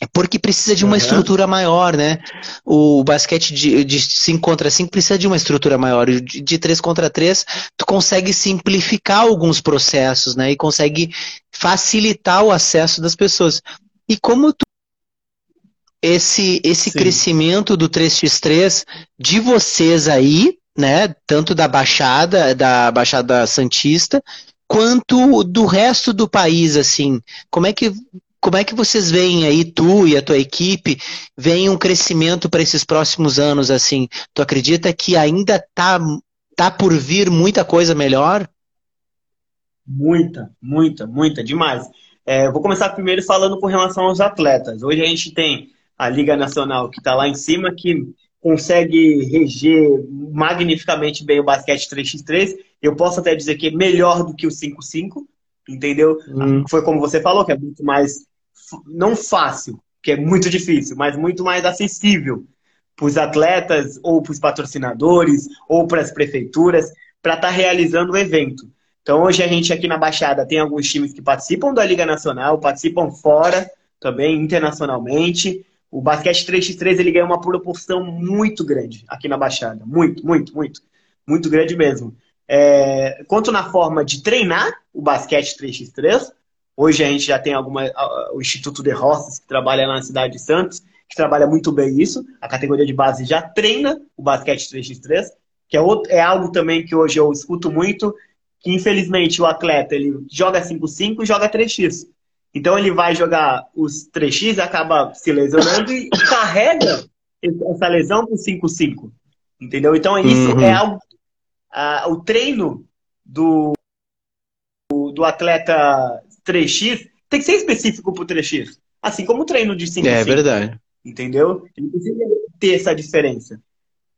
é porque precisa de uma uhum. estrutura maior, né? O basquete de 5 contra 5 precisa de uma estrutura maior. De 3 contra 3, tu consegue simplificar alguns processos, né? E consegue facilitar o acesso das pessoas. E como tu esse, esse crescimento do 3x3 de vocês aí, né? Tanto da Baixada, da Baixada Santista, quanto do resto do país, assim. Como é que como é que vocês veem aí, tu e a tua equipe, veem um crescimento para esses próximos anos, assim? Tu acredita que ainda tá, tá por vir muita coisa melhor? Muita, muita, muita, demais. É, vou começar primeiro falando com relação aos atletas. Hoje a gente tem a Liga Nacional que está lá em cima, que consegue reger magnificamente bem o basquete 3x3. Eu posso até dizer que é melhor do que o 5x5, entendeu? Hum. Foi como você falou, que é muito mais, não fácil, que é muito difícil, mas muito mais acessível para os atletas, ou para os patrocinadores, ou para as prefeituras, para estar tá realizando o evento. Então, hoje a gente aqui na Baixada tem alguns times que participam da Liga Nacional, participam fora também, internacionalmente. O basquete 3x3 ele ganha uma proporção muito grande aqui na Baixada. Muito, muito, muito. Muito grande mesmo. É, quanto na forma de treinar o basquete 3x3, hoje a gente já tem alguma, o Instituto de Roças, que trabalha na cidade de Santos, que trabalha muito bem isso. A categoria de base já treina o basquete 3x3, que é, outro, é algo também que hoje eu escuto muito, que infelizmente o atleta ele joga 5x5 e joga 3x. Então ele vai jogar os 3x, acaba se lesionando e carrega essa lesão para o 5-5. Entendeu? Então isso uhum. é algo. Uh, o treino do, do atleta 3x tem que ser específico para o 3x. Assim como o treino de 5 É verdade. Entendeu? Ele precisa ter essa diferença.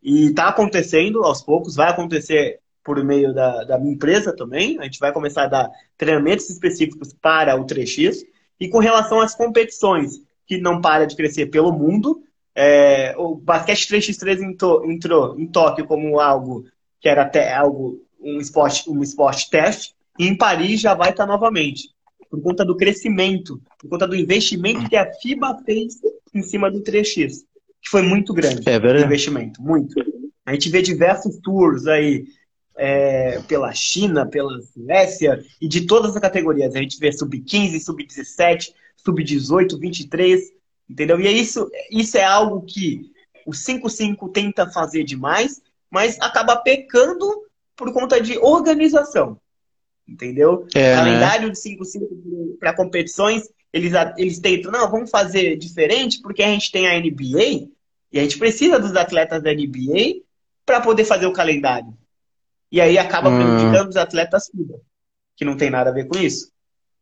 E está acontecendo aos poucos, vai acontecer por meio da, da minha empresa também. A gente vai começar a dar treinamentos específicos para o 3x. E com relação às competições, que não para de crescer pelo mundo, é, o basquete 3x3 entrou em Tóquio como algo que era até algo um esporte, um esporte teste, e em Paris já vai estar novamente, por conta do crescimento, por conta do investimento que a FIBA fez em cima do 3x, que foi muito grande. É verdade. Investimento, muito. A gente vê diversos tours aí, é, pela China, pela Suécia e de todas as categorias. A gente vê sub-15, sub-17, sub-18, 23, entendeu? E é isso, isso é algo que o 5-5 tenta fazer demais, mas acaba pecando por conta de organização, entendeu? É, calendário né? de 5-5 para competições, eles, eles tentam, não, vamos fazer diferente porque a gente tem a NBA e a gente precisa dos atletas da NBA para poder fazer o calendário. E aí acaba hum. prejudicando os atletas FIBA, que não tem nada a ver com isso.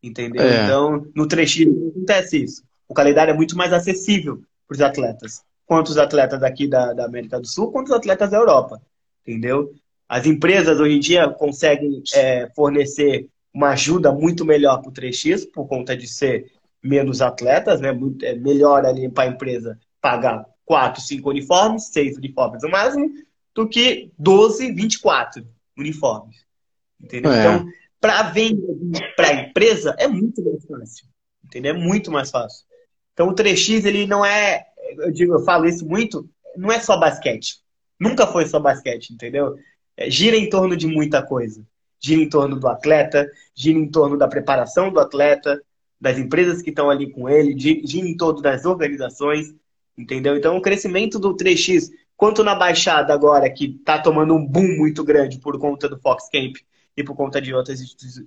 Entendeu? É. Então, no 3x não acontece isso. O calendário é muito mais acessível para os atletas. Quanto os atletas daqui da, da América do Sul, quanto os atletas da Europa. Entendeu? As empresas hoje em dia conseguem é, fornecer uma ajuda muito melhor para o 3x, por conta de ser menos atletas, né? Muito, é melhor ali para a empresa pagar 4, 5 uniformes, 6 uniformes no máximo, do que 12, 24 uniformes. Entendeu? É. Então, para venda para a empresa é muito mais fácil. Entendeu? É muito mais fácil. Então, o 3x, ele não é. Eu digo, eu falo isso muito, não é só basquete. Nunca foi só basquete, entendeu? É, gira em torno de muita coisa. Gira em torno do atleta, gira em torno da preparação do atleta, das empresas que estão ali com ele, gira em torno das organizações, entendeu? Então, o crescimento do 3x quanto na Baixada agora, que está tomando um boom muito grande por conta do Fox Camp e por conta de outras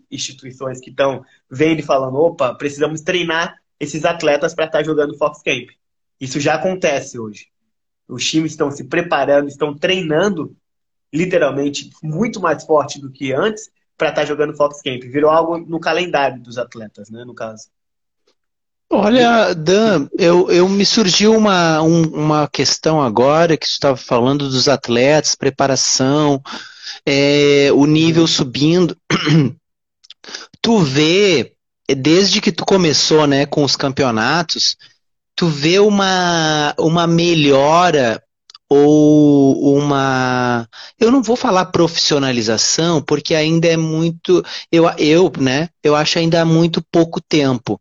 instituições que estão vendo e falando, opa, precisamos treinar esses atletas para estar tá jogando Fox Camp. Isso já acontece hoje. Os times estão se preparando, estão treinando literalmente muito mais forte do que antes para estar tá jogando Fox Camp. Virou algo no calendário dos atletas, né, no caso. Olha, Dan, eu, eu me surgiu uma, um, uma questão agora que você estava falando dos atletas, preparação, é, o nível subindo. tu vê, desde que tu começou né, com os campeonatos, tu vê uma, uma melhora ou uma eu não vou falar profissionalização porque ainda é muito eu, eu né eu acho ainda muito pouco tempo.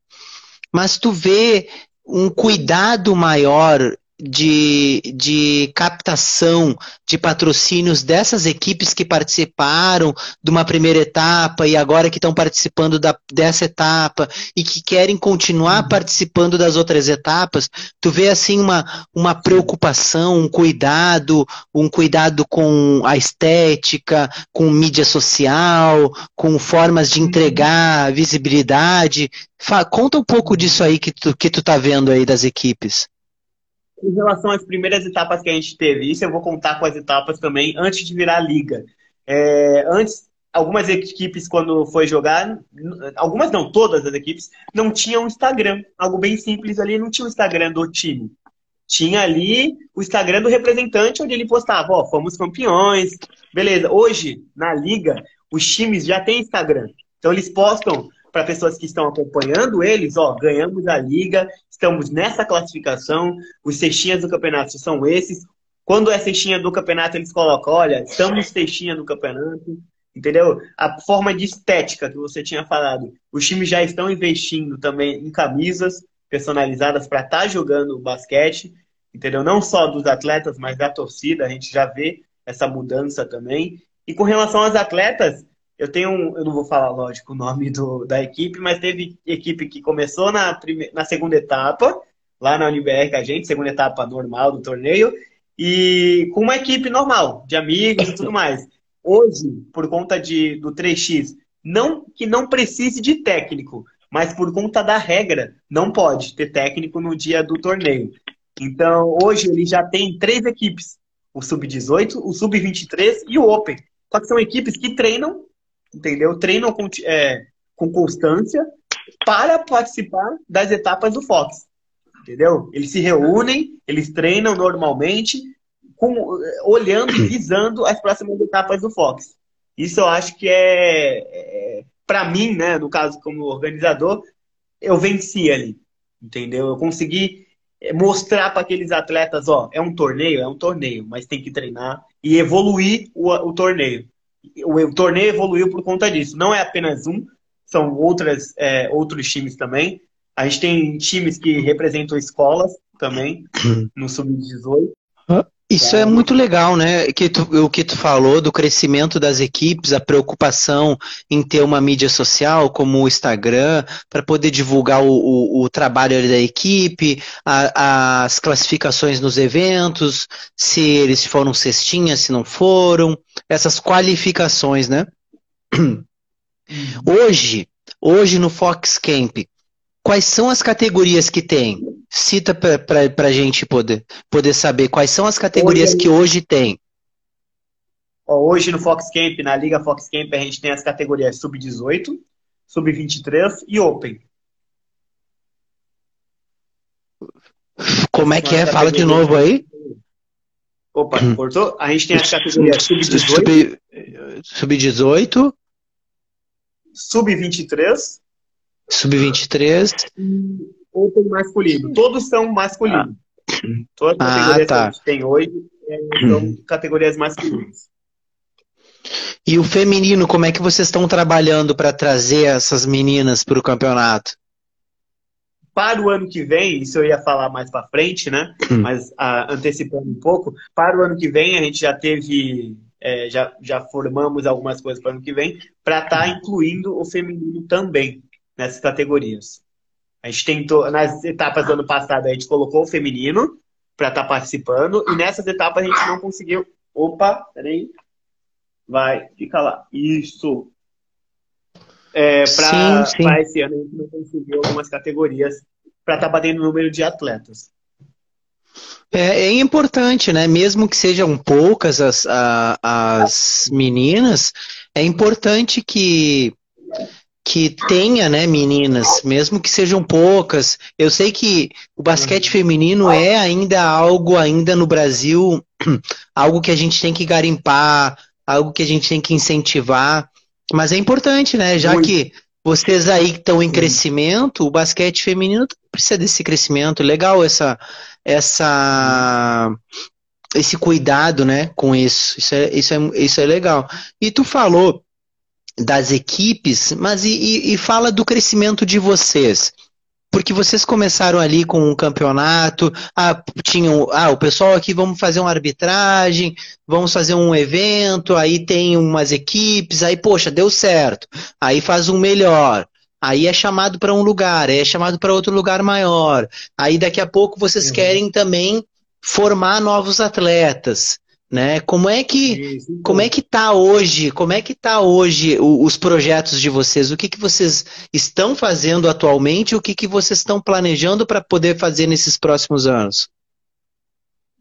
Mas tu vê um cuidado maior de, de captação de patrocínios dessas equipes que participaram de uma primeira etapa e agora que estão participando da, dessa etapa e que querem continuar uhum. participando das outras etapas, tu vê assim uma, uma preocupação, um cuidado, um cuidado com a estética, com mídia social, com formas de entregar visibilidade. conta um pouco disso aí que tu, que tu tá vendo aí das equipes. Em relação às primeiras etapas que a gente teve, isso eu vou contar com as etapas também antes de virar a liga. É, antes, algumas equipes, quando foi jogar, algumas não, todas as equipes, não tinham Instagram. Algo bem simples ali, não tinha o Instagram do time. Tinha ali o Instagram do representante, onde ele postava, ó, fomos campeões. Beleza, hoje, na liga, os times já têm Instagram. Então eles postam para pessoas que estão acompanhando eles, ó, ganhamos a liga, estamos nessa classificação, os cestinhas do campeonato são esses. Quando é cestinha do campeonato, eles colocam, olha, estamos cestinha do campeonato, entendeu? A forma de estética que você tinha falado. Os times já estão investindo também em camisas personalizadas para estar tá jogando basquete, entendeu? Não só dos atletas, mas da torcida, a gente já vê essa mudança também. E com relação aos atletas, eu tenho um, eu não vou falar, lógico, o nome do, da equipe, mas teve equipe que começou na, prime, na segunda etapa, lá na UNBR com a gente, segunda etapa normal do torneio, e com uma equipe normal, de amigos e tudo mais. Hoje, por conta de, do 3x, não que não precise de técnico, mas por conta da regra, não pode ter técnico no dia do torneio. Então, hoje ele já tem três equipes: o Sub-18, o Sub-23 e o Open. Só que são equipes que treinam entendeu? Treinam com, é, com constância para participar das etapas do Fox, entendeu? Eles se reúnem, eles treinam normalmente, com, olhando e visando as próximas etapas do Fox. Isso eu acho que é, é para mim, né, no caso como organizador, eu venci ali, entendeu? Eu consegui é, mostrar para aqueles atletas, ó, é um torneio, é um torneio, mas tem que treinar e evoluir o, o torneio o, torneio evoluiu por conta disso. Não é apenas um, são outras, é, outros times também. A gente tem times que representam escolas também no Sub-18. Isso é muito legal, né? Que tu, o que tu falou do crescimento das equipes, a preocupação em ter uma mídia social como o Instagram, para poder divulgar o, o, o, trabalho da equipe, a, as classificações nos eventos, se eles foram cestinhas, se não foram, essas qualificações, né? Uhum. Hoje, hoje no Fox Camp, quais são as categorias que tem? Cita para a gente poder, poder saber quais são as categorias hoje, que hoje tem. Hoje no Fox Camp, na Liga Fox Camp, a gente tem as categorias Sub-18, Sub-23 e Open. Como é que é? Fala de novo aí. Opa, cortou? A gente tem as categorias Sub-18. Sub-18. Sub-23. Sub-23. Open masculino. Todos são masculinos. Ah. Todas as ah, categorias tá. que a gente tem hoje é, são categorias masculinas. E o feminino, como é que vocês estão trabalhando para trazer essas meninas para o campeonato? Para o ano que vem, isso eu ia falar mais para frente, né? Hum. Mas ah, antecipando um pouco, para o ano que vem a gente já teve, é, já, já formamos algumas coisas para o ano que vem, para estar tá incluindo o feminino também nessas categorias. A gente tentou, nas etapas do ano passado, a gente colocou o feminino para estar tá participando, e nessas etapas a gente não conseguiu. Opa, peraí. Vai, fica lá. Isso. é, para esse ano a gente não conseguiu algumas categorias para estar tá batendo o número de atletas. É, é, importante, né? Mesmo que sejam poucas as, a, as meninas, é importante que que tenha, né, meninas, mesmo que sejam poucas. Eu sei que o basquete uhum. feminino é ainda algo ainda no Brasil, algo que a gente tem que garimpar, algo que a gente tem que incentivar, mas é importante, né, já Muito. que vocês aí estão em crescimento, o basquete feminino precisa desse crescimento. Legal essa essa esse cuidado, né, com isso. Isso é, isso é, isso é legal. E tu falou das equipes, mas e, e, fala do crescimento de vocês porque vocês começaram ali com um campeonato, ah, tinham, ah, o pessoal aqui vamos fazer uma arbitragem, vamos fazer um evento, aí tem umas equipes, aí poxa, deu certo. Aí faz um melhor. Aí é chamado para um lugar, é chamado para outro lugar maior. Aí daqui a pouco vocês uhum. querem também formar novos atletas né? Como é que Isso, como é que tá hoje? Como é que tá hoje os projetos de vocês? O que, que vocês estão fazendo atualmente? O que, que vocês estão planejando para poder fazer nesses próximos anos?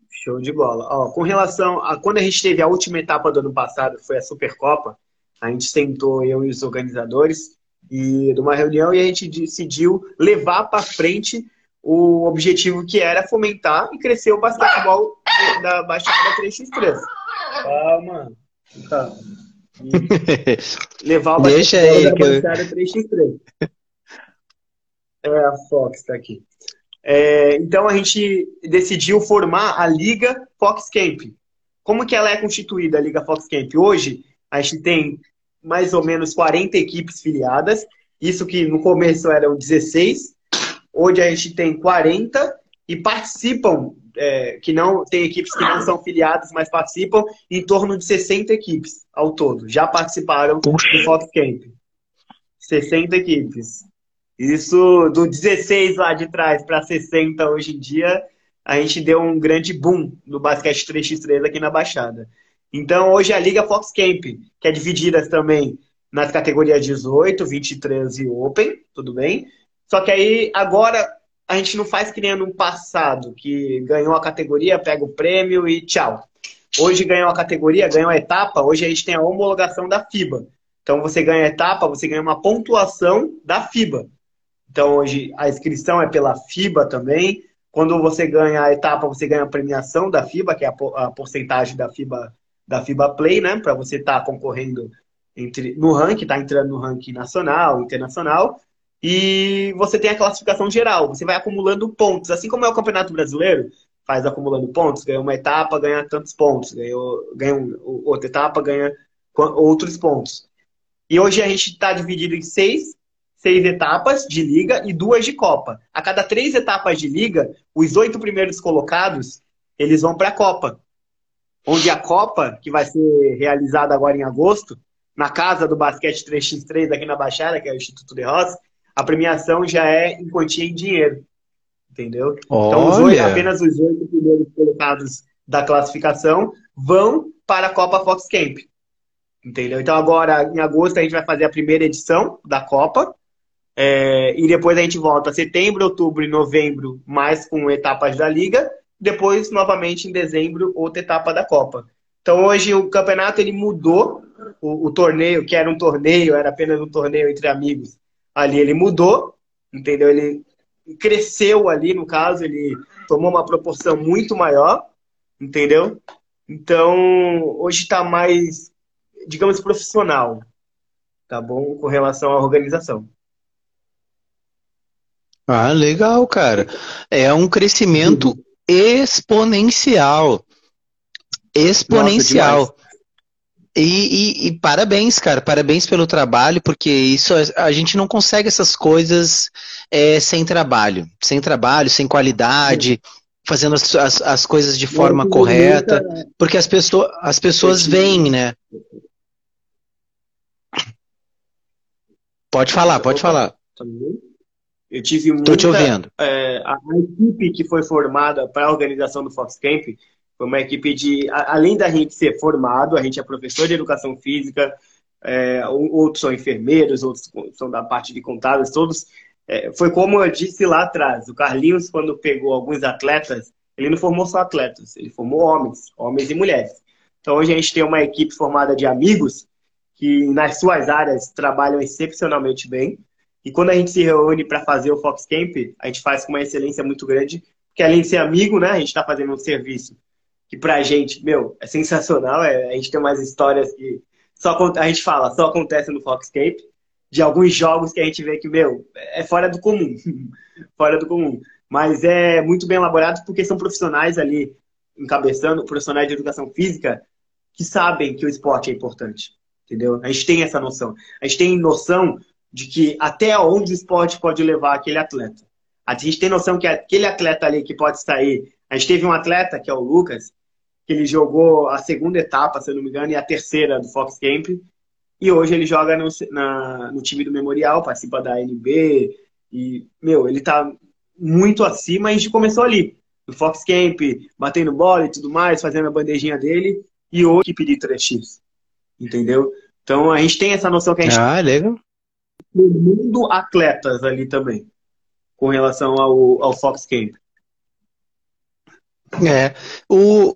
Show de bola. Ó, com relação a quando a gente teve a última etapa do ano passado, foi a Supercopa, a gente sentou eu e os organizadores e numa reunião e a gente decidiu levar para frente o objetivo que era fomentar e crescer o basquetebol da Baixada 3x3. Calma. Tá. levar o Deixa aí, da Baixada 3x3. É, a Fox está aqui. É, então a gente decidiu formar a Liga Fox Camp. Como que ela é constituída, a Liga Fox Camp? Hoje a gente tem mais ou menos 40 equipes filiadas. Isso que no começo eram 16, Hoje a gente tem 40 e participam, é, que não tem equipes que não são filiadas, mas participam, em torno de 60 equipes ao todo. Já participaram Puxa. do Fox Camp. 60 equipes. Isso do 16 lá de trás para 60 hoje em dia, a gente deu um grande boom no basquete 3x3 aqui na Baixada. Então, hoje a Liga Fox Camp, que é dividida também nas categorias 18, 23 e Open, tudo bem? Só que aí, agora, a gente não faz que nem no passado, que ganhou a categoria, pega o prêmio e tchau. Hoje ganhou a categoria, ganhou a etapa, hoje a gente tem a homologação da FIBA. Então você ganha a etapa, você ganha uma pontuação da FIBA. Então hoje a inscrição é pela FIBA também. Quando você ganha a etapa, você ganha a premiação da FIBA, que é a porcentagem da FIBA da FIBA Play, né, para você estar tá concorrendo entre no ranking, tá entrando no ranking nacional, internacional. E você tem a classificação geral, você vai acumulando pontos. Assim como é o Campeonato Brasileiro, faz acumulando pontos, ganha uma etapa, ganha tantos pontos, ganhou, ganha outra etapa, ganha outros pontos. E hoje a gente está dividido em seis, seis etapas de liga e duas de Copa. A cada três etapas de liga, os oito primeiros colocados, eles vão para a Copa. Onde a Copa, que vai ser realizada agora em agosto, na casa do basquete 3x3 aqui na Baixada, que é o Instituto de Roça, a premiação já é em quantia em dinheiro. Entendeu? Olha. Então, os oito, apenas os oito primeiros colocados da classificação vão para a Copa Fox Camp. Entendeu? Então, agora, em agosto, a gente vai fazer a primeira edição da Copa. É, e depois a gente volta setembro, outubro e novembro, mais com etapas da Liga. Depois, novamente, em dezembro, outra etapa da Copa. Então, hoje, o campeonato ele mudou. O, o torneio, que era um torneio, era apenas um torneio entre amigos, ali ele mudou, entendeu? Ele cresceu ali, no caso, ele tomou uma proporção muito maior, entendeu? Então, hoje está mais, digamos, profissional, tá bom? Com relação à organização. Ah, legal, cara. É um crescimento uhum. exponencial. Exponencial. Nossa, e, e, e, parabéns, cara, parabéns pelo trabalho, porque isso a gente não consegue essas coisas é, sem trabalho, sem trabalho, sem qualidade, fazendo as, as, as coisas de forma correta, porque as, pessoas as pessoas veem, né? Pode falar, pode falar. Eu tive muita, Tô te ouvindo. É, a, a equipe que foi formada para a organização do Fox Camp foi uma equipe de. Além da gente ser formado, a gente é professor de educação física, é, outros são enfermeiros, outros são da parte de contábeis, todos. É, foi como eu disse lá atrás, o Carlinhos, quando pegou alguns atletas, ele não formou só atletas, ele formou homens, homens e mulheres. Então hoje a gente tem uma equipe formada de amigos que nas suas áreas trabalham excepcionalmente bem. E quando a gente se reúne para fazer o Fox Camp, a gente faz com uma excelência muito grande, porque além de ser amigo, né, a gente está fazendo um serviço que para a gente, meu, é sensacional. É, a gente tem umas histórias que só a gente fala, só acontece no Foxcape, de alguns jogos que a gente vê que, meu, é fora do comum. fora do comum. Mas é muito bem elaborado porque são profissionais ali encabeçando, profissionais de educação física, que sabem que o esporte é importante. Entendeu? A gente tem essa noção. A gente tem noção de que até onde o esporte pode levar aquele atleta. A gente tem noção que aquele atleta ali que pode sair. A gente teve um atleta, que é o Lucas, que ele jogou a segunda etapa, se eu não me engano, e a terceira do Fox Camp. E hoje ele joga no, na, no time do Memorial, participa da NB. E, meu, ele tá muito acima. A gente começou ali, no Fox Camp, batendo bola e tudo mais, fazendo a bandejinha dele. E hoje, equipe de 3x. Entendeu? Então a gente tem essa noção que a gente. Ah, legal. No mundo atletas ali também, com relação ao, ao Fox Camp. É. O,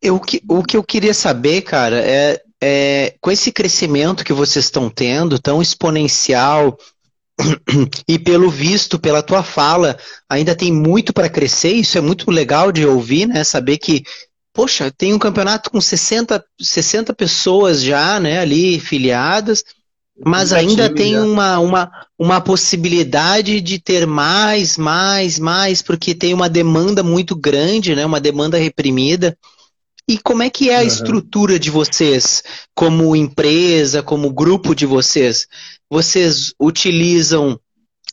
eu, o que eu queria saber, cara, é, é com esse crescimento que vocês estão tendo, tão exponencial, e pelo visto, pela tua fala, ainda tem muito para crescer, isso é muito legal de ouvir, né? Saber que, poxa, tem um campeonato com 60, 60 pessoas já, né, ali filiadas, mas ainda tem uma, uma, uma possibilidade de ter mais, mais, mais, porque tem uma demanda muito grande, né? Uma demanda reprimida. E como é que é a uhum. estrutura de vocês, como empresa, como grupo de vocês? Vocês utilizam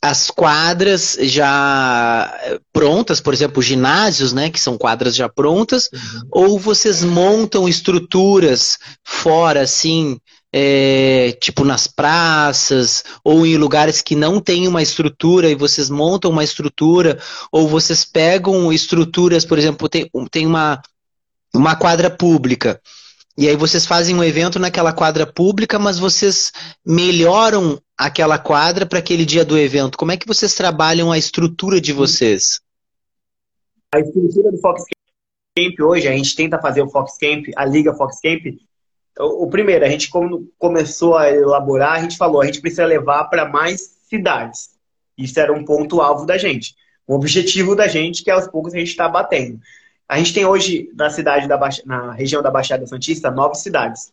as quadras já prontas, por exemplo, ginásios, né, que são quadras já prontas, uhum. ou vocês montam estruturas fora, assim, é, tipo nas praças, ou em lugares que não tem uma estrutura e vocês montam uma estrutura, ou vocês pegam estruturas, por exemplo, tem, tem uma, uma quadra pública. E aí vocês fazem um evento naquela quadra pública, mas vocês melhoram aquela quadra para aquele dia do evento. Como é que vocês trabalham a estrutura de vocês? A estrutura do Fox Camp hoje, a gente tenta fazer o Fox Camp, a Liga Fox Camp, o, primeiro, a gente começou a elaborar, a gente falou, a gente precisa levar para mais cidades. Isso era um ponto alvo da gente. O objetivo da gente, que aos poucos a gente está batendo. A gente tem hoje na cidade da na região da Baixada Santista nove cidades.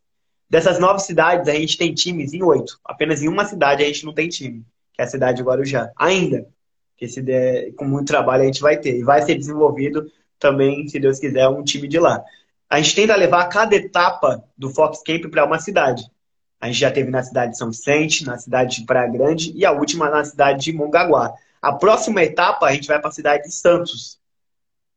Dessas nove cidades, a gente tem times em oito. Apenas em uma cidade a gente não tem time, que é a cidade de Guarujá. Ainda. Que se der, com muito trabalho a gente vai ter. E vai ser desenvolvido também, se Deus quiser, um time de lá a gente tenta levar cada etapa do Fox Camp para uma cidade. A gente já teve na cidade de São Vicente, na cidade de Praia Grande e a última na cidade de Mongaguá. A próxima etapa a gente vai para a cidade de Santos.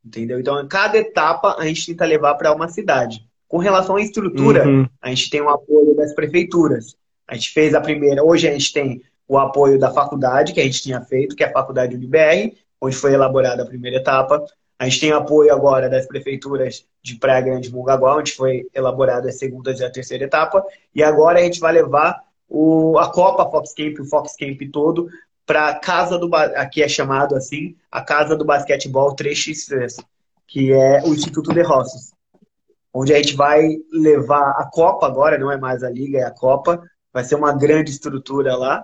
Entendeu? Então, cada etapa a gente tenta levar para uma cidade. Com relação à estrutura, uhum. a gente tem o apoio das prefeituras. A gente fez a primeira, hoje a gente tem o apoio da faculdade que a gente tinha feito, que é a faculdade UniBR, onde foi elaborada a primeira etapa. A gente tem apoio agora das prefeituras de Praia Grande e Mongaguá, onde foi elaborada a segunda e a terceira etapa. E agora a gente vai levar o, a Copa Foxcamp, o Foxcamp todo, para a casa do aqui é chamado assim, a casa do basquetebol 3x3, que é o Instituto de Rossos. Onde a gente vai levar a Copa agora, não é mais a Liga, é a Copa. Vai ser uma grande estrutura lá,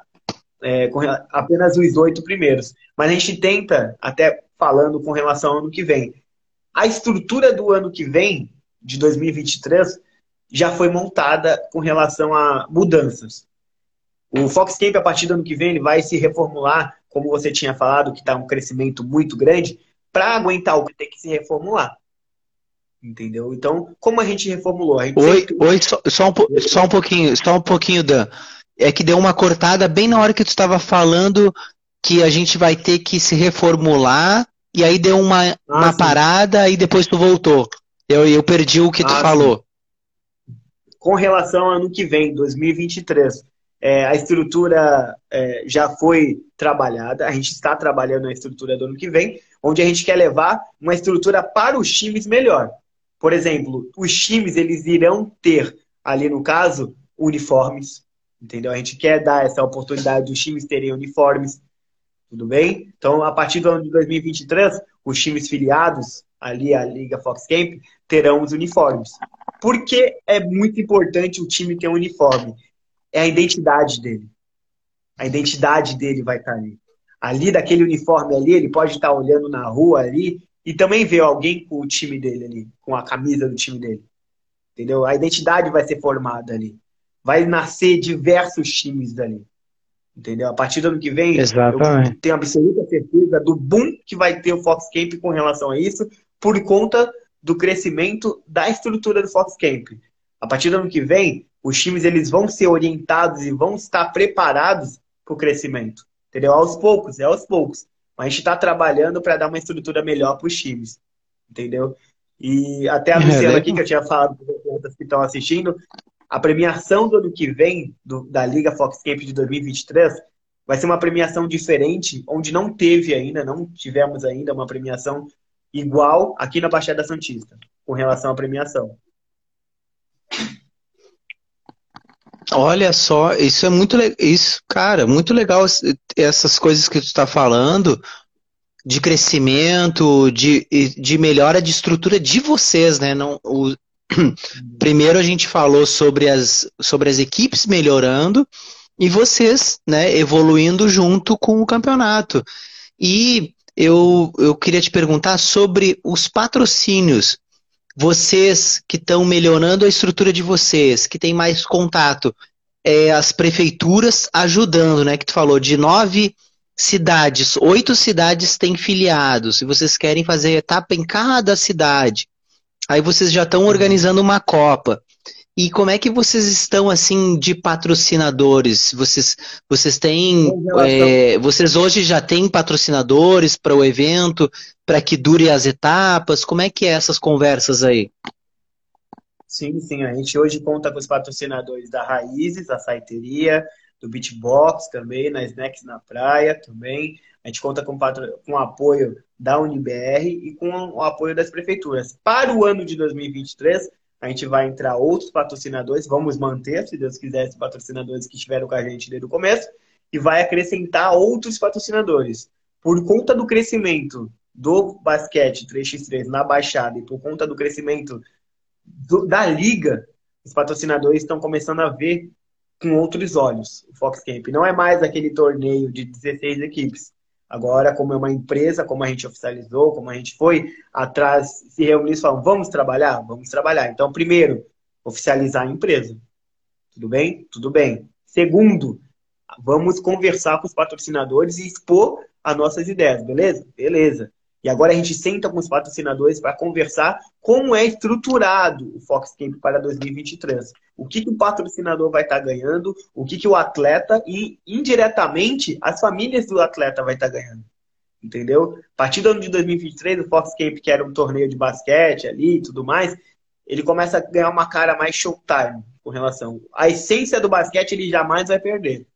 é, com apenas os oito primeiros. Mas a gente tenta, até falando com relação ao ano que vem. A estrutura do ano que vem, de 2023, já foi montada com relação a mudanças. O Foxcamp, a partir do ano que vem, ele vai se reformular, como você tinha falado, que está um crescimento muito grande, para aguentar o que tem que se reformular. Entendeu? Então, como a gente reformulou? A gente oi, sempre... oi só, só, um, só um pouquinho, só um pouquinho, Dan. É que deu uma cortada bem na hora que tu estava falando que a gente vai ter que se reformular e aí deu uma, ah, uma parada e depois tu voltou. Eu, eu perdi o que ah, tu falou. Com relação ao ano que vem, 2023, é, a estrutura é, já foi trabalhada, a gente está trabalhando a estrutura do ano que vem, onde a gente quer levar uma estrutura para os times melhor. Por exemplo, os times eles irão ter, ali no caso, uniformes, Entendeu? A gente quer dar essa oportunidade dos times terem uniformes, tudo bem? Então, a partir do ano de 2023, os times filiados ali à Liga Fox Camp terão os uniformes. Por que é muito importante o time ter um uniforme? É a identidade dele. A identidade dele vai estar ali. Ali, daquele uniforme ali, ele pode estar olhando na rua ali e também ver alguém com o time dele ali, com a camisa do time dele. Entendeu? A identidade vai ser formada ali. Vai nascer diversos times dali. Entendeu? A partir do ano que vem, Exatamente. eu tenho absoluta certeza do boom que vai ter o Fox Camp com relação a isso, por conta do crescimento da estrutura do Fox Camp. A partir do ano que vem, os times eles vão ser orientados e vão estar preparados para o crescimento. Entendeu? Aos poucos, é aos poucos. Mas a gente está trabalhando para dar uma estrutura melhor para os times. Entendeu? E até a é, Luciana é, aqui, que eu tinha falado para os que estão assistindo, a premiação do ano que vem, do, da Liga Fox Camp de 2023, vai ser uma premiação diferente, onde não teve ainda, não tivemos ainda uma premiação igual aqui na Baixada Santista, com relação à premiação. Olha só, isso é muito isso, cara, muito legal essas coisas que tu está falando de crescimento, de, de melhora de estrutura de vocês, né? Não, o, primeiro a gente falou sobre as, sobre as equipes melhorando e vocês, né, evoluindo junto com o campeonato. E eu, eu queria te perguntar sobre os patrocínios. Vocês que estão melhorando a estrutura de vocês, que têm mais contato, é, as prefeituras ajudando, né? Que tu falou de nove cidades, oito cidades têm filiados, e vocês querem fazer etapa em cada cidade. Aí vocês já estão organizando uma Copa. E como é que vocês estão assim de patrocinadores? Vocês, vocês têm, é, vocês hoje já têm patrocinadores para o evento, para que dure as etapas? Como é que é essas conversas aí? Sim, sim. A gente hoje conta com os patrocinadores da Raízes, a Saiteria, do Beatbox também, na Snacks na Praia também. A gente conta com, patro... com o apoio da UniBR e com o apoio das prefeituras. Para o ano de 2023, a gente vai entrar outros patrocinadores, vamos manter, se Deus quiser, esses patrocinadores que estiveram com a gente desde o começo, e vai acrescentar outros patrocinadores. Por conta do crescimento do basquete 3x3 na Baixada e por conta do crescimento do, da liga, os patrocinadores estão começando a ver com outros olhos o Fox Camp. Não é mais aquele torneio de 16 equipes. Agora, como é uma empresa, como a gente oficializou, como a gente foi atrás, se reunir e falar, vamos trabalhar? Vamos trabalhar. Então, primeiro, oficializar a empresa. Tudo bem? Tudo bem. Segundo, vamos conversar com os patrocinadores e expor as nossas ideias, beleza? Beleza. E agora a gente senta com os patrocinadores para conversar como é estruturado o Fox Camp para 2023. O que, que o patrocinador vai estar tá ganhando, o que, que o atleta e, indiretamente, as famílias do atleta vai estar tá ganhando. Entendeu? A partir do ano de 2023, o Fox Camp, que era um torneio de basquete ali e tudo mais, ele começa a ganhar uma cara mais showtime com relação. A essência do basquete ele jamais vai perder.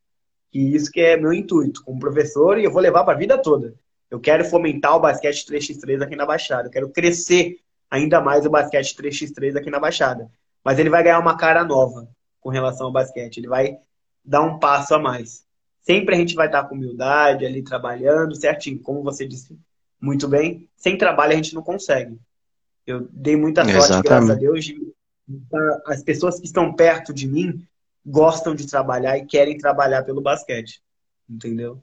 E isso que é meu intuito como professor e eu vou levar para a vida toda. Eu quero fomentar o basquete 3x3 aqui na Baixada. Eu quero crescer ainda mais o basquete 3x3 aqui na Baixada. Mas ele vai ganhar uma cara nova com relação ao basquete. Ele vai dar um passo a mais. Sempre a gente vai estar com humildade ali trabalhando certinho, como você disse muito bem. Sem trabalho a gente não consegue. Eu dei muita sorte, Exatamente. graças a Deus. De, as pessoas que estão perto de mim gostam de trabalhar e querem trabalhar pelo basquete. Entendeu?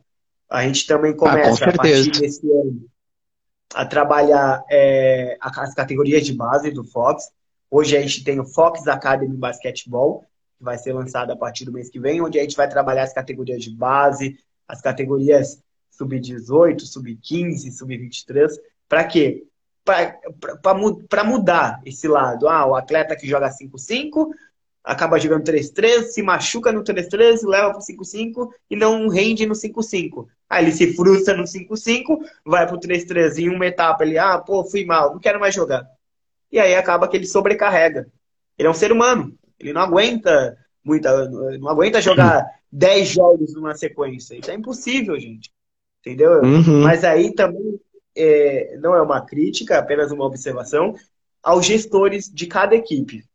A gente também ah, começa ah, a partir desse ano a trabalhar é, as categorias de base do Fox. Hoje a gente tem o Fox Academy Basketball, que vai ser lançado a partir do mês que vem, onde a gente vai trabalhar as categorias de base, as categorias sub-18, sub-15, sub-23. Para quê? Para mudar esse lado. Ah, o atleta que joga 5-5 acaba jogando 3-3, se machuca no 3-3, leva pro 5-5 e não rende no 5-5. Aí ele se frustra no 5-5, vai pro 3-3 em uma etapa, ele, ah, pô, fui mal, não quero mais jogar. E aí acaba que ele sobrecarrega. Ele é um ser humano, ele não aguenta muita, não aguenta jogar 10 jogos numa sequência. Isso é impossível, gente. Entendeu? Uhum. Mas aí também é, não é uma crítica, é apenas uma observação aos gestores de cada equipe.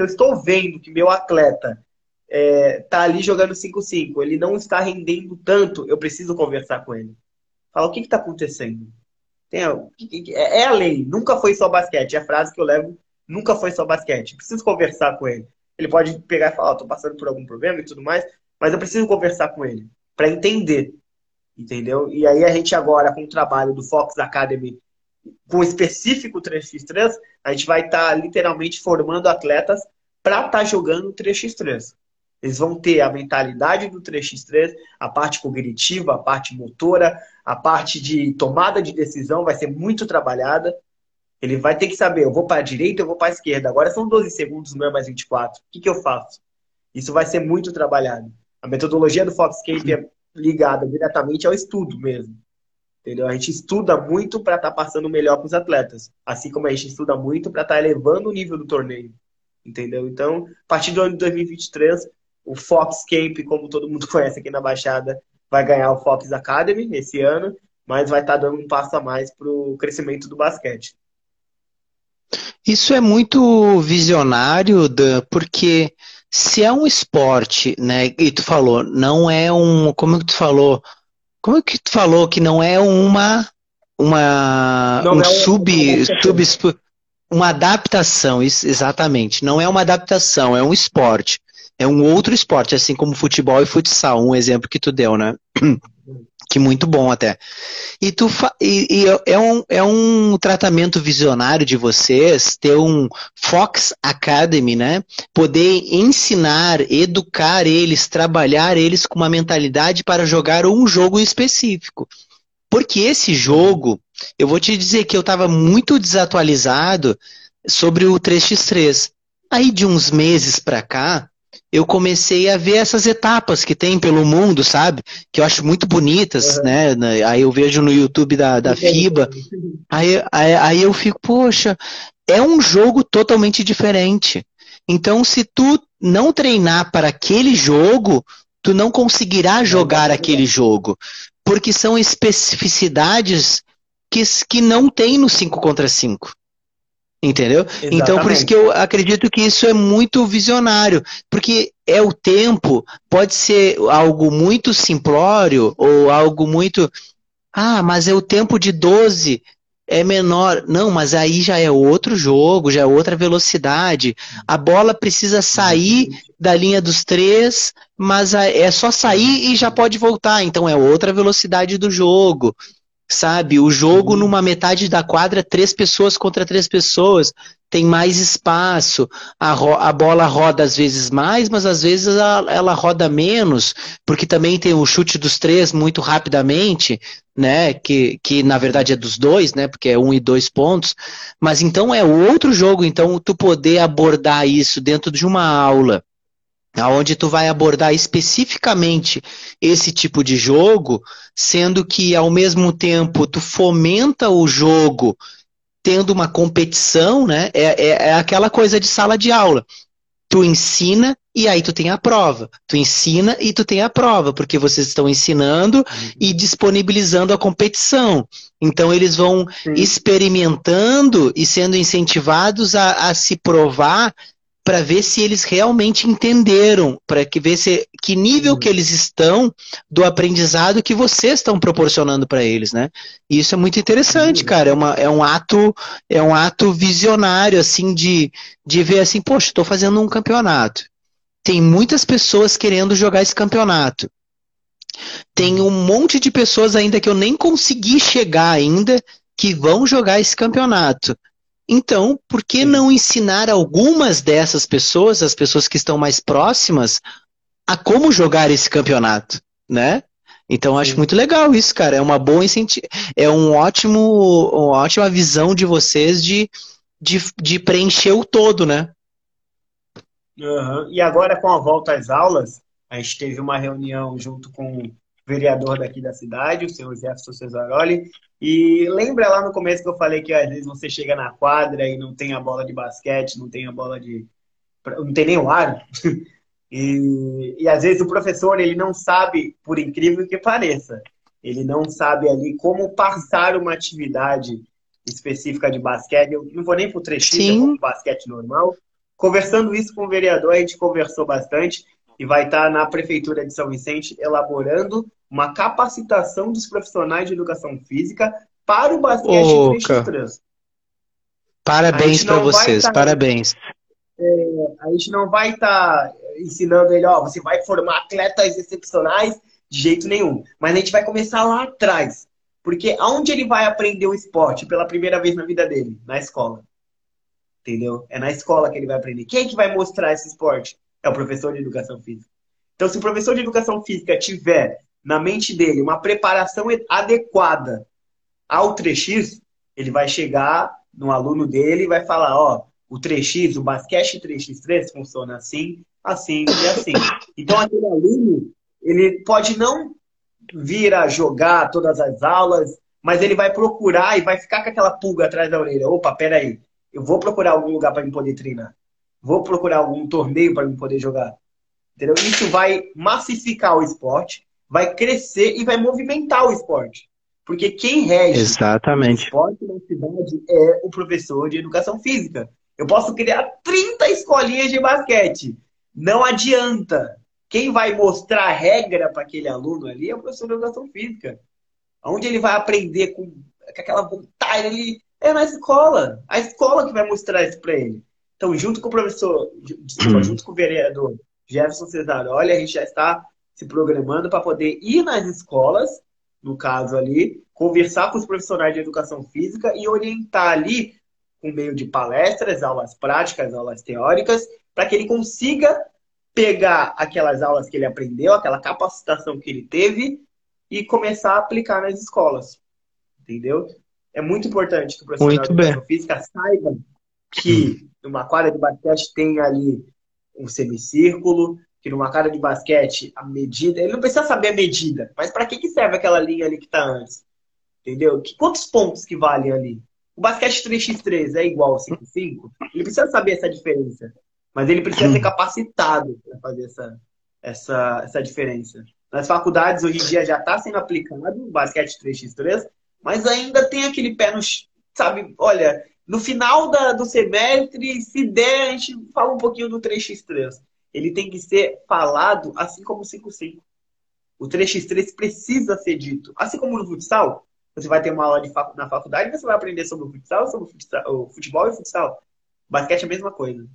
Se eu estou vendo que meu atleta é, tá ali jogando 5-5, ele não está rendendo tanto, eu preciso conversar com ele. Fala, o que está acontecendo? Tem, é, é a lei, nunca foi só basquete. É a frase que eu levo, nunca foi só basquete. Preciso conversar com ele. Ele pode pegar e falar, oh, tô passando por algum problema e tudo mais, mas eu preciso conversar com ele para entender, entendeu? E aí a gente agora, com o trabalho do Fox Academy, com específico 3x3, a gente vai estar tá, literalmente formando atletas para estar tá jogando 3x3. Eles vão ter a mentalidade do 3x3, a parte cognitiva, a parte motora, a parte de tomada de decisão vai ser muito trabalhada. Ele vai ter que saber, eu vou para a direita, eu vou para a esquerda. Agora são 12 segundos, não é mais 24. O que, que eu faço? Isso vai ser muito trabalhado. A metodologia do Foxcape é ligada diretamente ao estudo mesmo. Entendeu? A gente estuda muito para estar tá passando melhor para os atletas, assim como a gente estuda muito para estar tá elevando o nível do torneio. Entendeu? Então, a partir do ano de 2023, o Foxcape, como todo mundo conhece aqui na Baixada, vai ganhar o Fox Academy esse ano, mas vai estar tá dando um passo a mais para o crescimento do basquete. Isso é muito visionário, Dan, porque se é um esporte, né? E tu falou, não é um. Como tu falou? Como é que tu falou que não é uma. Uma. Não um é sub. sub uma adaptação, exatamente. Não é uma adaptação, é um esporte. É um outro esporte, assim como futebol e futsal, um exemplo que tu deu, né? que muito bom até. E, tu e, e, é, um, é um tratamento visionário de vocês ter um Fox Academy, né? Poder ensinar, educar eles, trabalhar eles com uma mentalidade para jogar um jogo específico. Porque esse jogo, eu vou te dizer que eu estava muito desatualizado sobre o 3x3. Aí de uns meses para cá, eu comecei a ver essas etapas que tem pelo mundo, sabe? Que eu acho muito bonitas, uhum. né? Aí eu vejo no YouTube da, da FIBA. Aí, aí, aí eu fico, poxa, é um jogo totalmente diferente. Então, se tu não treinar para aquele jogo, tu não conseguirá jogar aquele jogo. Porque são especificidades que, que não tem no 5 contra 5. Entendeu? Exatamente. Então, por isso que eu acredito que isso é muito visionário, porque é o tempo, pode ser algo muito simplório ou algo muito. Ah, mas é o tempo de 12 é menor. Não, mas aí já é outro jogo, já é outra velocidade. A bola precisa sair da linha dos três, mas é só sair e já pode voltar. Então é outra velocidade do jogo sabe? O jogo numa metade da quadra, três pessoas contra três pessoas, tem mais espaço, a, a bola roda às vezes mais, mas às vezes ela, ela, roda menos, porque também tem o chute dos três muito rapidamente, né? Que, que na verdade é dos dois, né? Porque é um e dois pontos. Mas então é outro jogo, então tu poder abordar isso dentro de uma aula aonde tu vai abordar especificamente esse tipo de jogo, sendo que ao mesmo tempo tu fomenta o jogo tendo uma competição, né? É, é, é aquela coisa de sala de aula. Tu ensina e aí tu tem a prova. Tu ensina e tu tem a prova, porque vocês estão ensinando uhum. e disponibilizando a competição. Então eles vão Sim. experimentando e sendo incentivados a, a se provar para ver se eles realmente entenderam, para que ver se que nível que eles estão do aprendizado que vocês estão proporcionando para eles, né? E isso é muito interessante, cara. É, uma, é um ato é um ato visionário assim de, de ver assim, poxa, estou fazendo um campeonato. Tem muitas pessoas querendo jogar esse campeonato. Tem um monte de pessoas ainda que eu nem consegui chegar ainda que vão jogar esse campeonato. Então, por que não ensinar algumas dessas pessoas, as pessoas que estão mais próximas, a como jogar esse campeonato, né? Então acho muito legal isso, cara. É uma boa incentivo, é um ótimo, uma ótima visão de vocês de, de, de preencher o todo, né? Uhum. E agora com a volta às aulas, a gente teve uma reunião junto com vereador daqui da cidade, o senhor Jefferson Cesaroli, e lembra lá no começo que eu falei que às vezes você chega na quadra e não tem a bola de basquete, não tem a bola de. não tem nem o ar. E, e às vezes o professor ele não sabe, por incrível que pareça, ele não sabe ali como passar uma atividade específica de basquete. Eu não vou nem para o trechinho, basquete normal. Conversando isso com o vereador, a gente conversou bastante. e vai estar na Prefeitura de São Vicente elaborando uma capacitação dos profissionais de educação física para o basquete oh, 3x3. Parabéns para vocês, tá, parabéns. É, a gente não vai estar tá ensinando ele, ó, você vai formar atletas excepcionais de jeito nenhum. Mas a gente vai começar lá atrás. Porque aonde ele vai aprender o esporte pela primeira vez na vida dele? Na escola. Entendeu? É na escola que ele vai aprender. Quem é que vai mostrar esse esporte? É o professor de educação física. Então, se o professor de educação física tiver na mente dele uma preparação adequada ao 3x, ele vai chegar no aluno dele e vai falar, ó, o 3x, o basquete 3x3 funciona assim, assim e assim. Então, aquele aluno, ele pode não vir a jogar todas as aulas, mas ele vai procurar e vai ficar com aquela pulga atrás da orelha. Opa, peraí, eu vou procurar algum lugar para me poder treinar. Vou procurar algum torneio para me poder jogar. Entendeu? Isso vai massificar o esporte, vai crescer e vai movimentar o esporte. Porque quem rege Exatamente. o esporte na cidade é o professor de educação física. Eu posso criar 30 escolinhas de basquete. Não adianta. Quem vai mostrar a regra para aquele aluno ali é o professor de educação física. Onde ele vai aprender com, com aquela vontade ali é na escola. A escola que vai mostrar isso para ele. Então, junto com o professor, hum. junto com o vereador Jefferson Cesário, olha, a gente já está se programando para poder ir nas escolas, no caso ali, conversar com os profissionais de educação física e orientar ali, com meio de palestras, aulas práticas, aulas teóricas, para que ele consiga pegar aquelas aulas que ele aprendeu, aquela capacitação que ele teve e começar a aplicar nas escolas. Entendeu? É muito importante que o profissional muito de educação física saiba que numa quadra de basquete tem ali um semicírculo, que numa quadra de basquete a medida, ele não precisa saber a medida, mas para que, que serve aquela linha ali que está antes? Entendeu? Que, quantos pontos que valem ali? O basquete 3x3 é igual ao 5x5? Ele precisa saber essa diferença. Mas ele precisa ser capacitado para fazer essa, essa, essa diferença. Nas faculdades, hoje em dia, já está sendo aplicado o basquete 3x3, mas ainda tem aquele pé no. Sabe, olha, no final da, do semestre, se der, a gente fala um pouquinho do 3x3. Ele tem que ser falado assim como o 5x5. O 3x3 precisa ser dito. Assim como no futsal, você vai ter uma aula de facu na faculdade, você vai aprender sobre o futsal, sobre o, futsal, o futebol e o futsal. Basquete é a mesma coisa.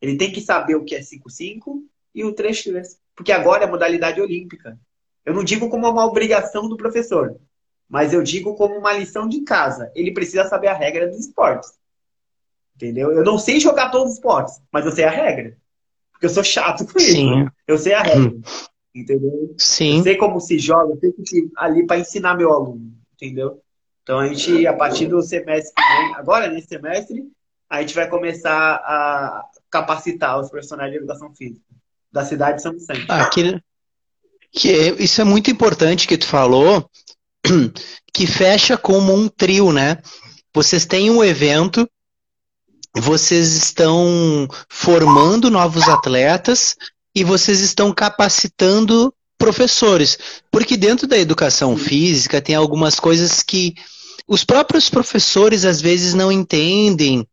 Ele tem que saber o que é 5-5 e o 3-3. Porque agora é modalidade olímpica. Eu não digo como uma obrigação do professor, mas eu digo como uma lição de casa. Ele precisa saber a regra dos esportes. Entendeu? Eu não sei jogar todos os esportes, mas eu sei a regra. Porque eu sou chato com Sim. isso. Eu sei a regra. Hum. Entendeu? Sim. Eu sei como se joga, eu sei que ali para ensinar meu aluno. Entendeu? Então a gente, a partir do semestre que vem, agora nesse semestre, a gente vai começar a capacitar os profissionais de educação física da cidade de São Vicente. Ah, que, que é, isso é muito importante que tu falou, que fecha como um trio, né? Vocês têm um evento, vocês estão formando novos atletas e vocês estão capacitando professores. Porque dentro da educação física tem algumas coisas que os próprios professores às vezes não entendem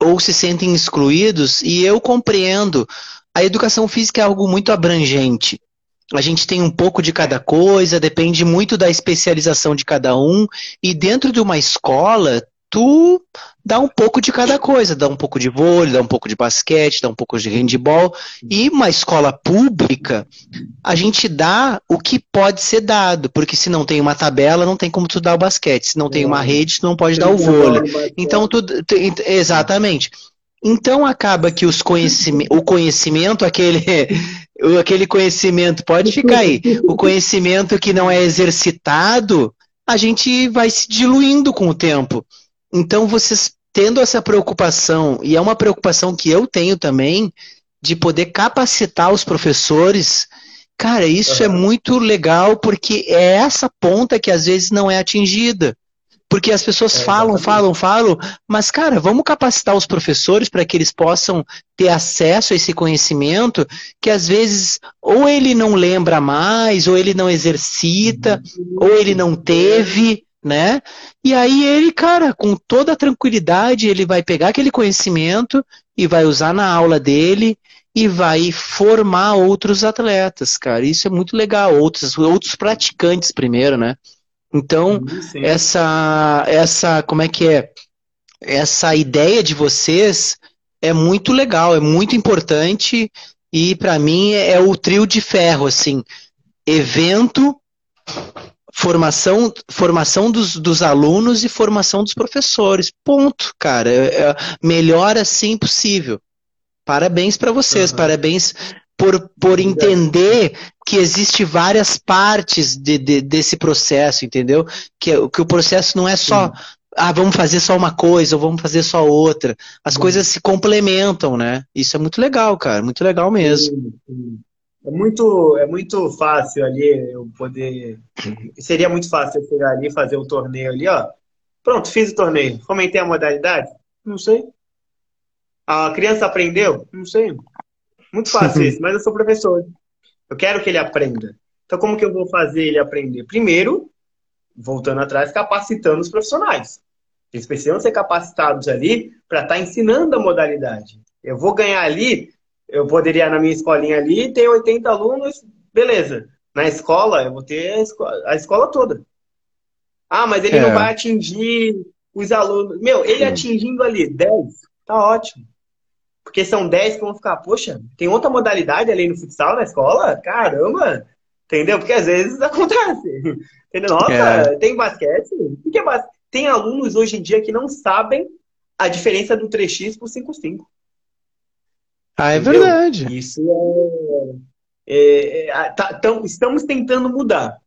ou se sentem excluídos, e eu compreendo. A educação física é algo muito abrangente. A gente tem um pouco de cada coisa, depende muito da especialização de cada um, e dentro de uma escola tu dá um pouco de cada coisa, dá um pouco de vôlei, dá um pouco de basquete, dá um pouco de handball, e uma escola pública, a gente dá o que pode ser dado, porque se não tem uma tabela, não tem como tu dar o basquete, se não tem uma rede, tu não pode dar o vôlei. Então, tu, tu, exatamente. Então acaba que os conhecimento, o conhecimento, aquele, aquele conhecimento, pode ficar aí, o conhecimento que não é exercitado, a gente vai se diluindo com o tempo. Então, vocês tendo essa preocupação, e é uma preocupação que eu tenho também, de poder capacitar os professores, cara, isso uhum. é muito legal, porque é essa ponta que às vezes não é atingida. Porque as pessoas é, falam, falam, falam, mas, cara, vamos capacitar os professores para que eles possam ter acesso a esse conhecimento que às vezes ou ele não lembra mais, ou ele não exercita, uhum. ou ele não teve né? E aí ele, cara, com toda a tranquilidade, ele vai pegar aquele conhecimento e vai usar na aula dele e vai formar outros atletas, cara. Isso é muito legal, outros, outros praticantes primeiro, né? Então, sim. essa essa como é que é? Essa ideia de vocês é muito legal, é muito importante e para mim é o trio de ferro assim. Evento, formação, formação dos, dos alunos e formação dos professores. Ponto, cara. É, é melhor assim possível. Parabéns para vocês, uhum. parabéns por, por entender que existe várias partes de, de, desse processo, entendeu? Que, que o processo não é só, Sim. ah, vamos fazer só uma coisa, ou vamos fazer só outra. As Sim. coisas se complementam, né? Isso é muito legal, cara, muito legal mesmo. Sim. É muito, é muito fácil ali eu poder. Seria muito fácil eu chegar ali e fazer um torneio ali, ó. Pronto, fiz o torneio. Fomentei a modalidade? Não sei. A criança aprendeu? Não sei. Muito fácil isso, mas eu sou professor. Eu quero que ele aprenda. Então, como que eu vou fazer ele aprender? Primeiro, voltando atrás, capacitando os profissionais. Eles precisam ser capacitados ali para estar tá ensinando a modalidade. Eu vou ganhar ali eu poderia, na minha escolinha ali, ter 80 alunos, beleza. Na escola, eu vou ter a escola, a escola toda. Ah, mas ele é. não vai atingir os alunos. Meu, ele atingindo ali 10, tá ótimo. Porque são 10 que vão ficar, poxa, tem outra modalidade ali no futsal na escola? Caramba! Entendeu? Porque às vezes acontece. Entendeu? Nossa, é. tem basquete? O que é basquete? Tem alunos hoje em dia que não sabem a diferença do 3x pro 5x5. Ah, é Entendeu? verdade. Isso é. é, é tá, tão, estamos tentando mudar.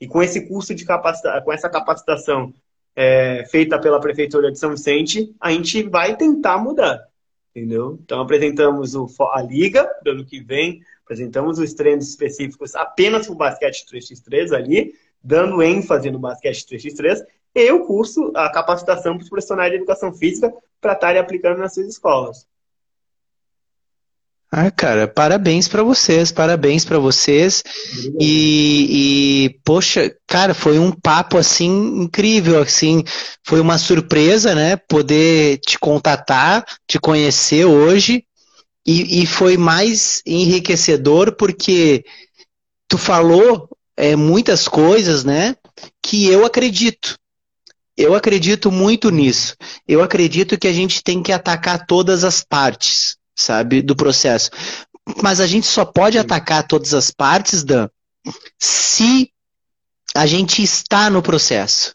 E com esse curso de capacitação, com essa capacitação é, feita pela Prefeitura de São Vicente, a gente vai tentar mudar. Entendeu? Então apresentamos o, a Liga do ano que vem, apresentamos os treinos específicos apenas para o basquete 3x3 ali, dando ênfase no basquete 3x3, e o curso, a capacitação para os profissionais de educação física para estarem aplicando nas suas escolas. Ah, cara, parabéns para vocês, parabéns para vocês. E, e, poxa, cara, foi um papo assim incrível, assim, foi uma surpresa, né? Poder te contatar, te conhecer hoje. E, e foi mais enriquecedor porque tu falou é, muitas coisas, né? Que eu acredito. Eu acredito muito nisso. Eu acredito que a gente tem que atacar todas as partes sabe, do processo. Mas a gente só pode atacar todas as partes, Dan, se a gente está no processo.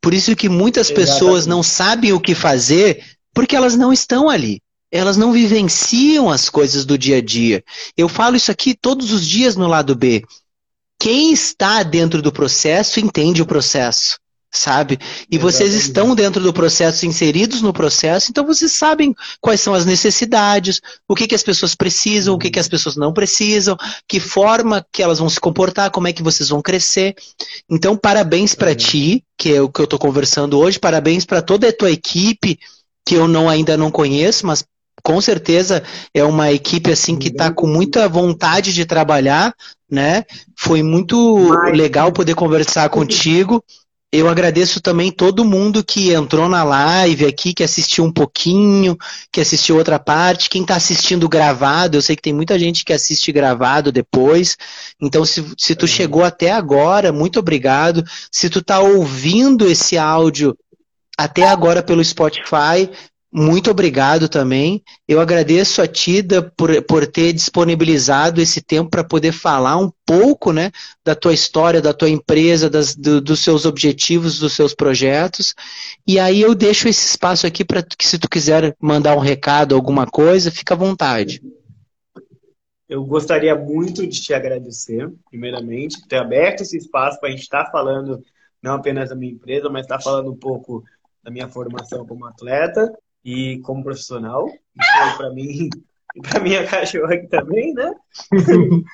Por isso que muitas Exatamente. pessoas não sabem o que fazer porque elas não estão ali. Elas não vivenciam as coisas do dia a dia. Eu falo isso aqui todos os dias no lado B. Quem está dentro do processo entende o processo sabe? E vocês estão dentro do processo, inseridos no processo, então vocês sabem quais são as necessidades, o que, que as pessoas precisam, o que, que as pessoas não precisam, que forma que elas vão se comportar, como é que vocês vão crescer. Então, parabéns para ti, que é o que eu estou conversando hoje, parabéns para toda a tua equipe, que eu não ainda não conheço, mas com certeza é uma equipe assim que está com muita vontade de trabalhar, né? Foi muito legal poder conversar contigo. Eu agradeço também todo mundo que entrou na live aqui, que assistiu um pouquinho, que assistiu outra parte, quem está assistindo gravado, eu sei que tem muita gente que assiste gravado depois. Então, se, se tu chegou até agora, muito obrigado. Se tu está ouvindo esse áudio até agora pelo Spotify, muito obrigado também. Eu agradeço a Tida por, por ter disponibilizado esse tempo para poder falar um pouco né, da tua história, da tua empresa, das, do, dos seus objetivos, dos seus projetos. E aí eu deixo esse espaço aqui para que se tu quiser mandar um recado, alguma coisa, fica à vontade. Eu gostaria muito de te agradecer, primeiramente, por ter aberto esse espaço para a gente estar tá falando não apenas da minha empresa, mas estar tá falando um pouco da minha formação como atleta e como profissional. Isso para mim e para minha cachorra aqui também, né?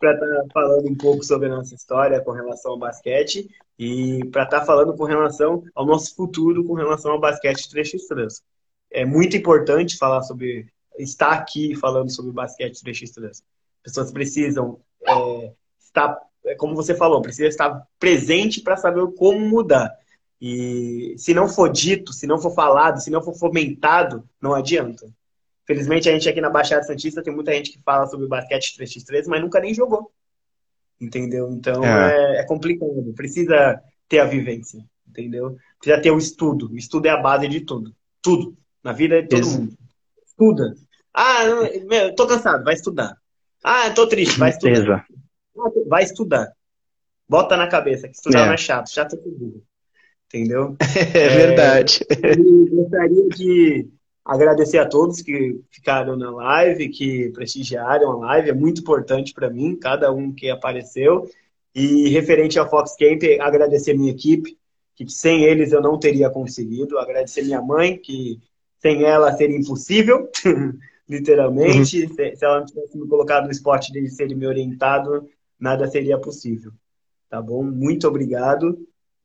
para estar tá falando um pouco sobre a nossa história com relação ao basquete e para estar tá falando com relação ao nosso futuro com relação ao basquete 3x3. É muito importante falar sobre estar aqui falando sobre basquete 3x3. Pessoas precisam é, estar, é, como você falou, precisa estar presente para saber como mudar. E se não for dito, se não for falado, se não for fomentado, não adianta. Felizmente a gente aqui na Baixada Santista tem muita gente que fala sobre basquete 3x3, mas nunca nem jogou. Entendeu? Então é, é, é complicado. Precisa ter a vivência. Entendeu? Precisa ter o estudo. O estudo é a base de tudo. Tudo. Na vida de todo Isso. mundo. Estuda. Ah, meu, tô cansado, vai estudar. Ah, tô triste, vai estudar. Vai estudar. Bota na cabeça que estudar é. não é chato, chato é tudo. Entendeu? É verdade. É, gostaria de agradecer a todos que ficaram na live, que prestigiaram a live, é muito importante para mim, cada um que apareceu. E referente ao Fox Camp, agradecer minha equipe, que sem eles eu não teria conseguido. Agradecer minha mãe, que sem ela seria impossível, literalmente. Uhum. Se, se, ela não tivesse me colocado no esporte de ser me orientado, nada seria possível. Tá bom? Muito obrigado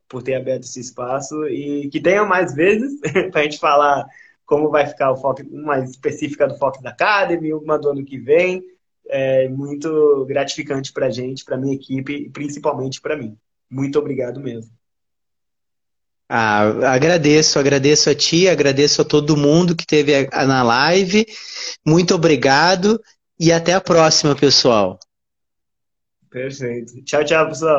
por ter aberto esse espaço e que tenha mais vezes para a gente falar como vai ficar o foco, uma específica do Fox da Academy, uma do ano que vem. É muito gratificante para a gente, para minha equipe e principalmente para mim. Muito obrigado mesmo. Ah, agradeço, agradeço a ti, agradeço a todo mundo que esteve na live. Muito obrigado e até a próxima, pessoal. Perfeito. Tchau, tchau, pessoal.